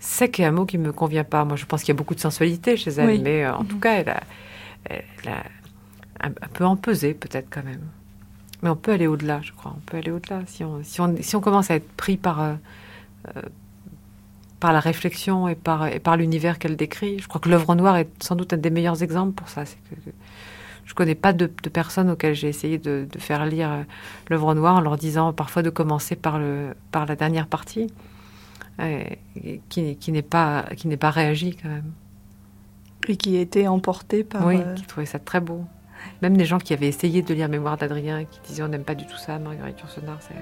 sec et un mot qui me convient pas. Moi, je pense qu'il y a beaucoup de sensualité chez elle, mais euh, en tout mhm. cas, elle a, un, peu empesé peut-être quand même. Mais on peut aller au-delà, je crois. On peut aller au-delà si on, si, on, si on commence à être pris par, par la réflexion et par, et par l'univers qu'elle décrit. Je crois que l'œuvre noire est sans doute un des meilleurs exemples pour ça. Que, je connais pas de, personnes auxquelles j'ai essayé de, faire lire euh, l'œuvre noire en leur disant parfois de commencer par, le, par la dernière partie, qui, qui n'est pas, qui n'est pas réagi quand même. Et qui a été emporté par... Oui, euh, qui trouvait ça très beau. Même des gens qui avaient essayé de lire Mémoire d'Adrien et qui disaient on n'aime pas du tout ça, Marguerite Yourcenar, c'est...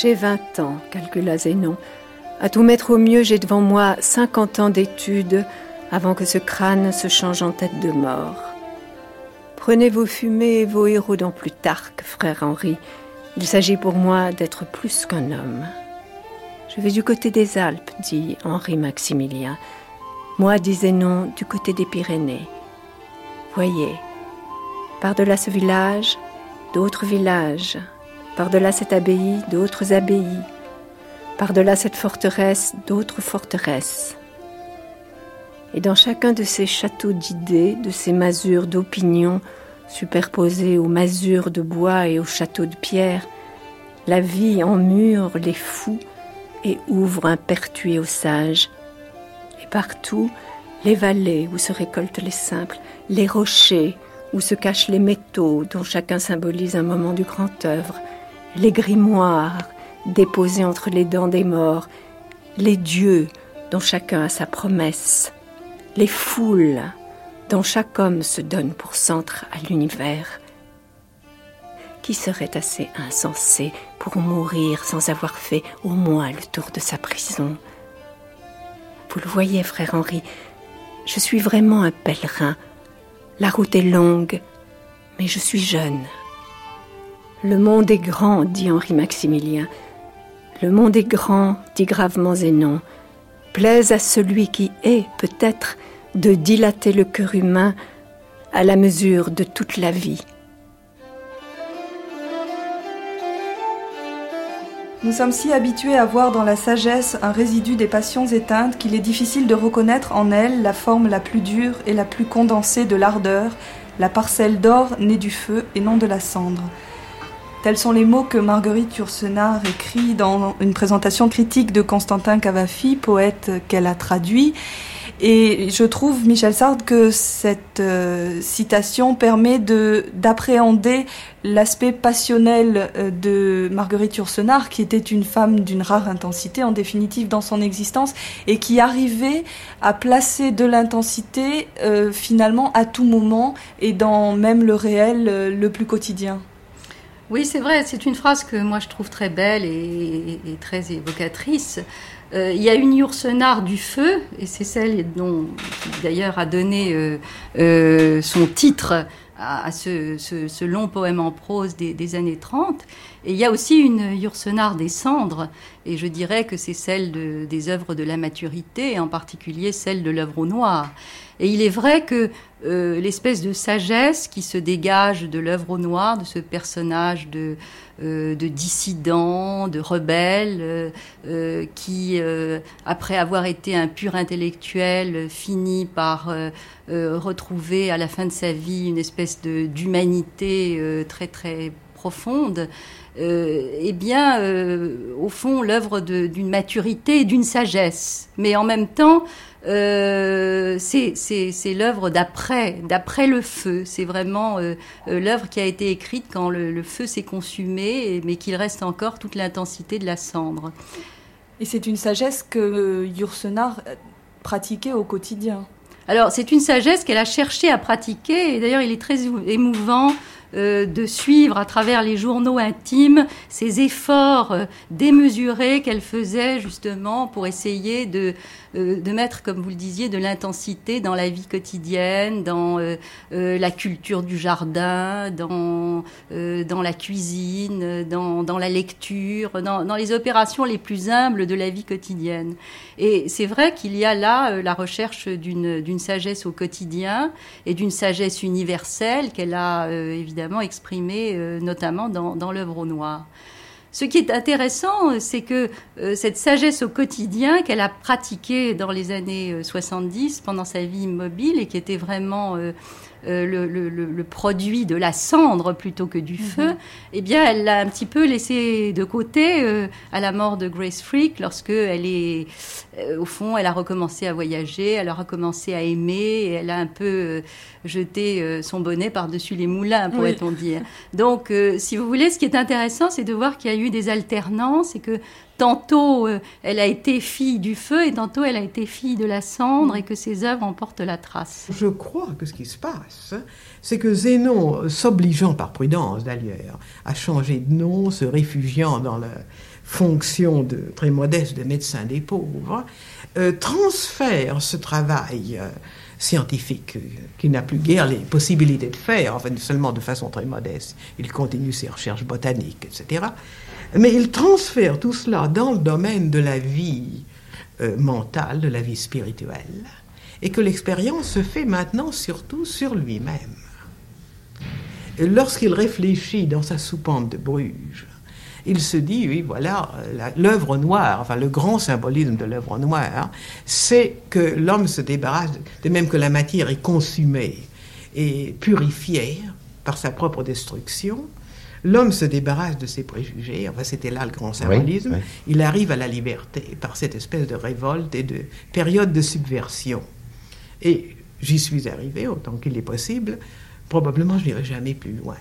J'ai 20 ans, calcula Zénon. À tout mettre au mieux, j'ai devant moi 50 ans d'études avant que ce crâne se change en tête de mort. Prenez vos fumées et vos héros dans Plutarque, frère Henri. Il s'agit pour moi d'être plus qu'un homme. Je vais du côté des Alpes, dit Henri Maximilien. Moi, dit Zénon, du côté des Pyrénées. Voyez, par-delà ce village, d'autres villages, par-delà cette abbaye, d'autres abbayes. Par-delà cette forteresse, d'autres forteresses. Et dans chacun de ces châteaux d'idées, de ces masures d'opinion, superposées aux masures de bois et aux châteaux de pierre, la vie emmure les fous et ouvre un pertuis aux sages. Et partout, les vallées où se récoltent les simples, les rochers où se cachent les métaux dont chacun symbolise un moment du grand œuvre, les grimoires déposés entre les dents des morts, les dieux dont chacun a sa promesse, les foules dont chaque homme se donne pour centre à l'univers. Qui serait assez insensé pour mourir sans avoir fait au moins le tour de sa prison? Vous le voyez, frère Henri, je suis vraiment un pèlerin. La route est longue, mais je suis jeune. Le monde est grand, dit Henri Maximilien. Le monde est grand, dit gravement Zénon. Plaise à celui qui est, peut-être, de dilater le cœur humain à la mesure de toute la vie. Nous sommes si habitués à voir dans la sagesse un résidu des passions éteintes qu'il est difficile de reconnaître en elle la forme la plus dure et la plus condensée de l'ardeur, la parcelle d'or née du feu et non de la cendre. Tels sont les mots que Marguerite Yourcenar écrit dans une présentation critique de Constantin Cavafi, poète qu'elle a traduit et je trouve, Michel Sartre, que cette euh, citation permet de d'appréhender l'aspect passionnel euh, de Marguerite Yourcenar, qui était une femme d'une rare intensité, en définitive, dans son existence, et qui arrivait à placer de l'intensité, euh, finalement, à tout moment, et dans même le réel le plus quotidien. Oui, c'est vrai, c'est une phrase que moi je trouve très belle et, très évocatrice. Euh, il y a une Yourcenar du feu, et c'est celle dont d'ailleurs a donné euh, euh, son titre à, ce, long poème en prose des, années 30. Et il y a aussi une Yourcenar des cendres, et je dirais que c'est celle des œuvres de la maturité, et en particulier celle de l'œuvre au noir. Et il est vrai que euh, l'espèce de sagesse qui se dégage de l'œuvre au noir, de ce personnage de, euh, de dissident, de rebelle, euh, qui, après avoir été un pur intellectuel, finit par retrouver à la fin de sa vie une espèce d'humanité très très profonde. eh bien, au fond, l'œuvre d'une maturité et d'une sagesse. Mais en même temps, c'est l'œuvre d'après, d'après le feu. C'est vraiment euh, euh, l'œuvre qui a été écrite quand le, feu s'est consumé, mais qu'il reste encore toute l'intensité de la cendre. Et c'est une sagesse que Yourcenar pratiquait au quotidien. Alors, c'est une sagesse qu'elle a cherché à pratiquer, et d'ailleurs, il est très émouvant euh, de suivre à travers les journaux intimes ces efforts euh, démesurés qu'elle faisait justement pour essayer de, euh, de mettre, comme vous le disiez, de l'intensité dans la vie quotidienne, dans la culture du jardin, dans, dans la cuisine, dans, dans la lecture, dans, dans, les opérations les plus humbles de la vie quotidienne. Et c'est vrai qu'il y a là la recherche d'une sagesse au quotidien et d'une sagesse universelle qu'elle a évidemment exprimé euh, notamment dans, l'œuvre au noir. Ce qui est intéressant, c'est que euh, cette sagesse au quotidien qu'elle a pratiquée dans les années 70 euh, pendant sa vie immobile et qui était vraiment euh, le, produit de la cendre plutôt que du feu, mhm. eh bien, elle l'a un petit peu laissé de côté euh, à la mort de Grace Freak, lorsque elle est, euh, au fond, elle a recommencé à voyager, elle a recommencé à aimer, et elle a un peu jeté son bonnet par-dessus les moulins, pourrait-on dire. Donc, si vous voulez, ce qui est intéressant, c'est de voir qu'il y a eu des alternances et que tantôt elle a été fille du feu et tantôt elle a été fille de la cendre et que ses œuvres en portent la trace. Je crois que ce qui se passe, c'est que Zénon, s'obligeant par prudence d'ailleurs à changer de nom, se réfugiant dans la fonction de, très modeste de médecin des pauvres, euh, transfère ce travail euh, scientifique euh, qu'il n'a plus guère les possibilités de faire, enfin seulement de façon très modeste. Il continue ses recherches botaniques, etc. Mais il transfère tout cela dans le domaine de la vie mentale, de la vie spirituelle et que l'expérience se fait maintenant surtout sur lui-même. Lorsqu'il réfléchit dans sa soupente de Bruges, il se dit, oui, voilà, l'œuvre noire, enfin le grand symbolisme de l'œuvre noire, c'est que l'homme se débarrasse, de même que la matière est consumée et purifiée par sa propre destruction, l'homme se débarrasse de ses préjugés, enfin c'était là le grand symbolisme, il arrive à la liberté par cette espèce de révolte et de période de subversion. Et j'y suis arrivé autant qu'il est possible, probablement je n'irai jamais plus loin.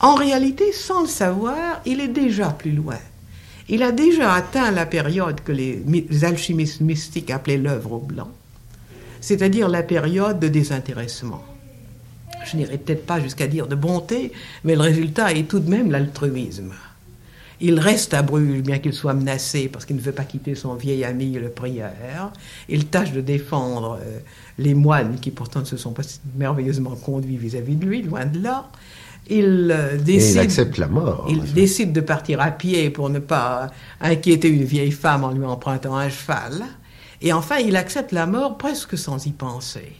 En réalité, sans le savoir, il est déjà plus loin. Il a déjà atteint la période que les, alchimistes mystiques appelaient l'œuvre au blanc, c'est-à-dire la période de désintéressement. Je n'irai peut-être pas jusqu'à dire de bonté, mais le résultat est tout de même l'altruisme. Il reste à Bruges, bien qu'il soit menacé, parce qu'il ne veut pas quitter son vieil ami le prieur. Il tâche de défendre euh, les moines qui pourtant ne se sont pas merveilleusement conduits vis-à-vis de lui, loin de là. Il euh, décide, il accepte la mort. Il décide de partir à pied pour ne pas inquiéter une vieille femme en lui empruntant un cheval. Et enfin, il accepte la mort presque sans y penser.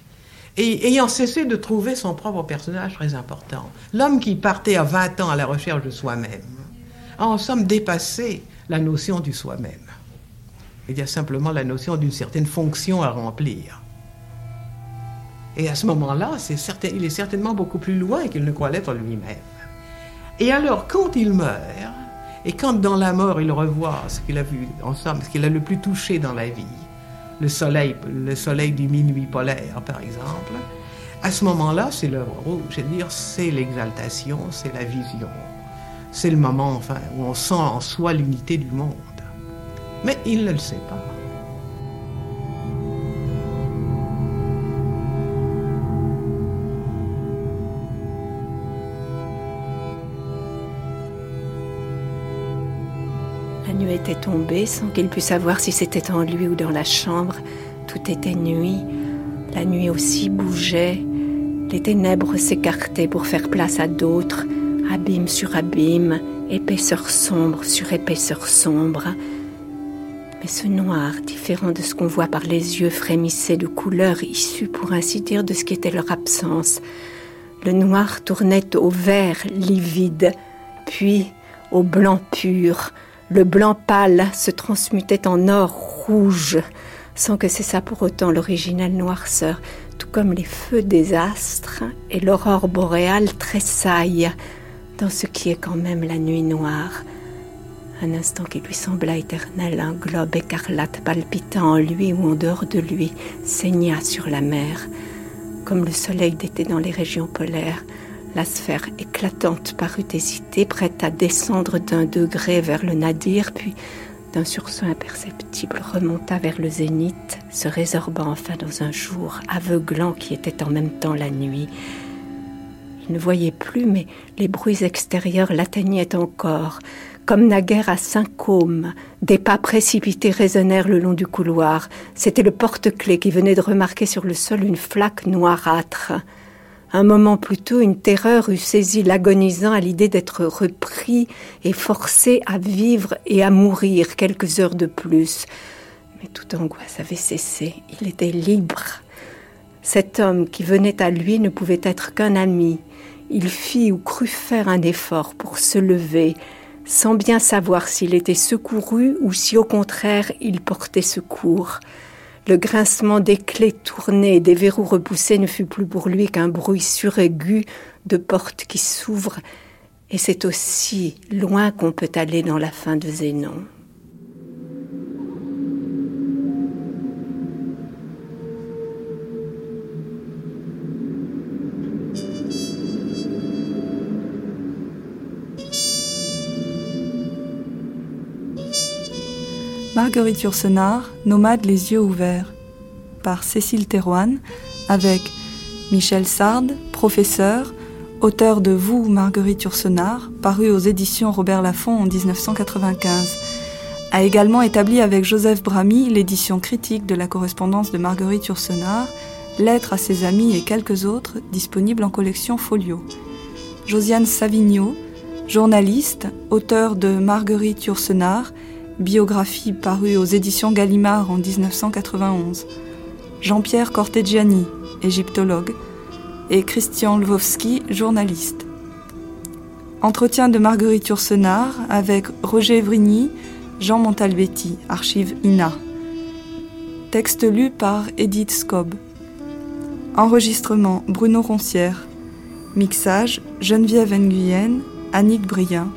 Et ayant cessé de trouver son propre personnage très important. L'homme qui partait à 20 ans à la recherche de soi-même a en somme dépassé la notion du soi-même. Il y a simplement la notion d'une certaine fonction à remplir. Et à ce moment-là, il est certainement beaucoup plus loin qu'il ne croit l'être lui-même. Et alors, quand il meurt, et quand dans la mort il revoit ce qu'il a vu ensemble, ce qu'il a le plus touché dans la vie, le soleil, le du minuit polaire par exemple, à ce moment-là, c'est l'œuvre rouge, c'est-à-dire c'est l'exaltation, c'est la vision, c'est le moment enfin, où on sent en soi l'unité du monde. Mais il ne le sait pas. Était tombée sans qu'il puisse savoir si c'était en lui ou dans la chambre. Tout était nuit. La nuit aussi bougeait. Les ténèbres s'écartaient pour faire place à d'autres abîme sur abîme, épaisseur sombre sur épaisseur sombre. Mais ce noir, différent de ce qu'on voit par les yeux, frémissait de couleurs issues, pour ainsi dire, de ce qui était leur absence. Le noir tournait au vert livide, puis au blanc pur. Le blanc pâle se transmutait en or rouge, sans que cessât pour autant l'originale noirceur, tout comme les feux des astres et l'aurore boréale tressaille dans ce qui est quand même la nuit noire. Un instant qui lui sembla éternel, un globe écarlate palpitant en lui ou en dehors de lui, saigna sur la mer. Comme le soleil d'été dans les régions polaires, la sphère éclatante parut hésiter, prête à descendre d'un degré vers le nadir, puis d'un sursaut imperceptible remonta vers le zénith, se résorbant enfin dans un jour aveuglant qui était en même temps la nuit ne voyait plus, mais les bruits extérieurs l'atteignaient encore. Comme naguère à Saint-Côme, des pas précipités résonnèrent le long du couloir. C'était le porte-clés qui venait de remarquer sur le sol une flaque noirâtre. Un moment plus tôt, une terreur eût saisi l'agonisant à l'idée d'être repris et forcé à vivre et à mourir quelques heures de plus. Mais toute angoisse avait cessé. Il était libre. Cet homme qui venait à lui ne pouvait être qu'un ami, il fit ou crut faire un effort pour se lever, sans bien savoir s'il était secouru ou si au contraire il portait secours. Le grincement des clés tournées et des verrous repoussés ne fut plus pour lui qu'un bruit suraigu de portes qui s'ouvrent, et c'est aussi loin qu'on peut aller dans la fin de Zénon. Marguerite Yourcenar, Nomade les yeux ouverts, par Cécile Théroine, avec Michel Sard, professeur, auteur de Vous, Marguerite Yourcenar, paru aux éditions Robert Laffont en 1995. A également établi avec Joseph Bramy l'édition critique de la correspondance de Marguerite Yourcenar, Lettres à ses amis et quelques autres, disponibles en collection Folio. Josiane Savigno, journaliste, auteur de Marguerite Yourcenar, biographie parue aux éditions Gallimard en 1991, Jean-Pierre Cortegiani, égyptologue, et Christian Lvovsky, journaliste. Entretien de Marguerite Yourcenar avec Roger Vrigny, Jean Montalbetti, archive INA. Texte lu par Edith Scob. Enregistrement Bruno Roncière. Mixage Geneviève Nguyen, Annick Brien.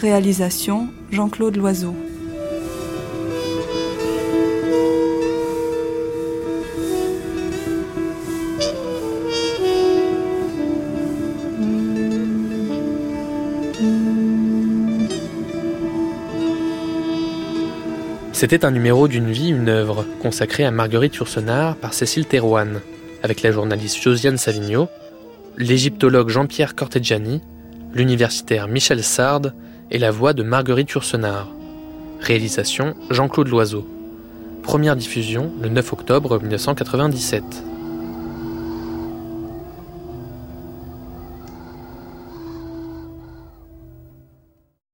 Réalisation Jean-Claude Loiseau. C'était un numéro d'une vie, une œuvre, consacré à Marguerite Yourcenar par Cécile Thérouane, avec la journaliste Josiane Savigno, l'égyptologue Jean-Pierre Corteggiani, l'universitaire Michel Sard et la voix de Marguerite Yourcenar. Réalisation Jean-Claude Loiseau. Première diffusion le 9 octobre 1997.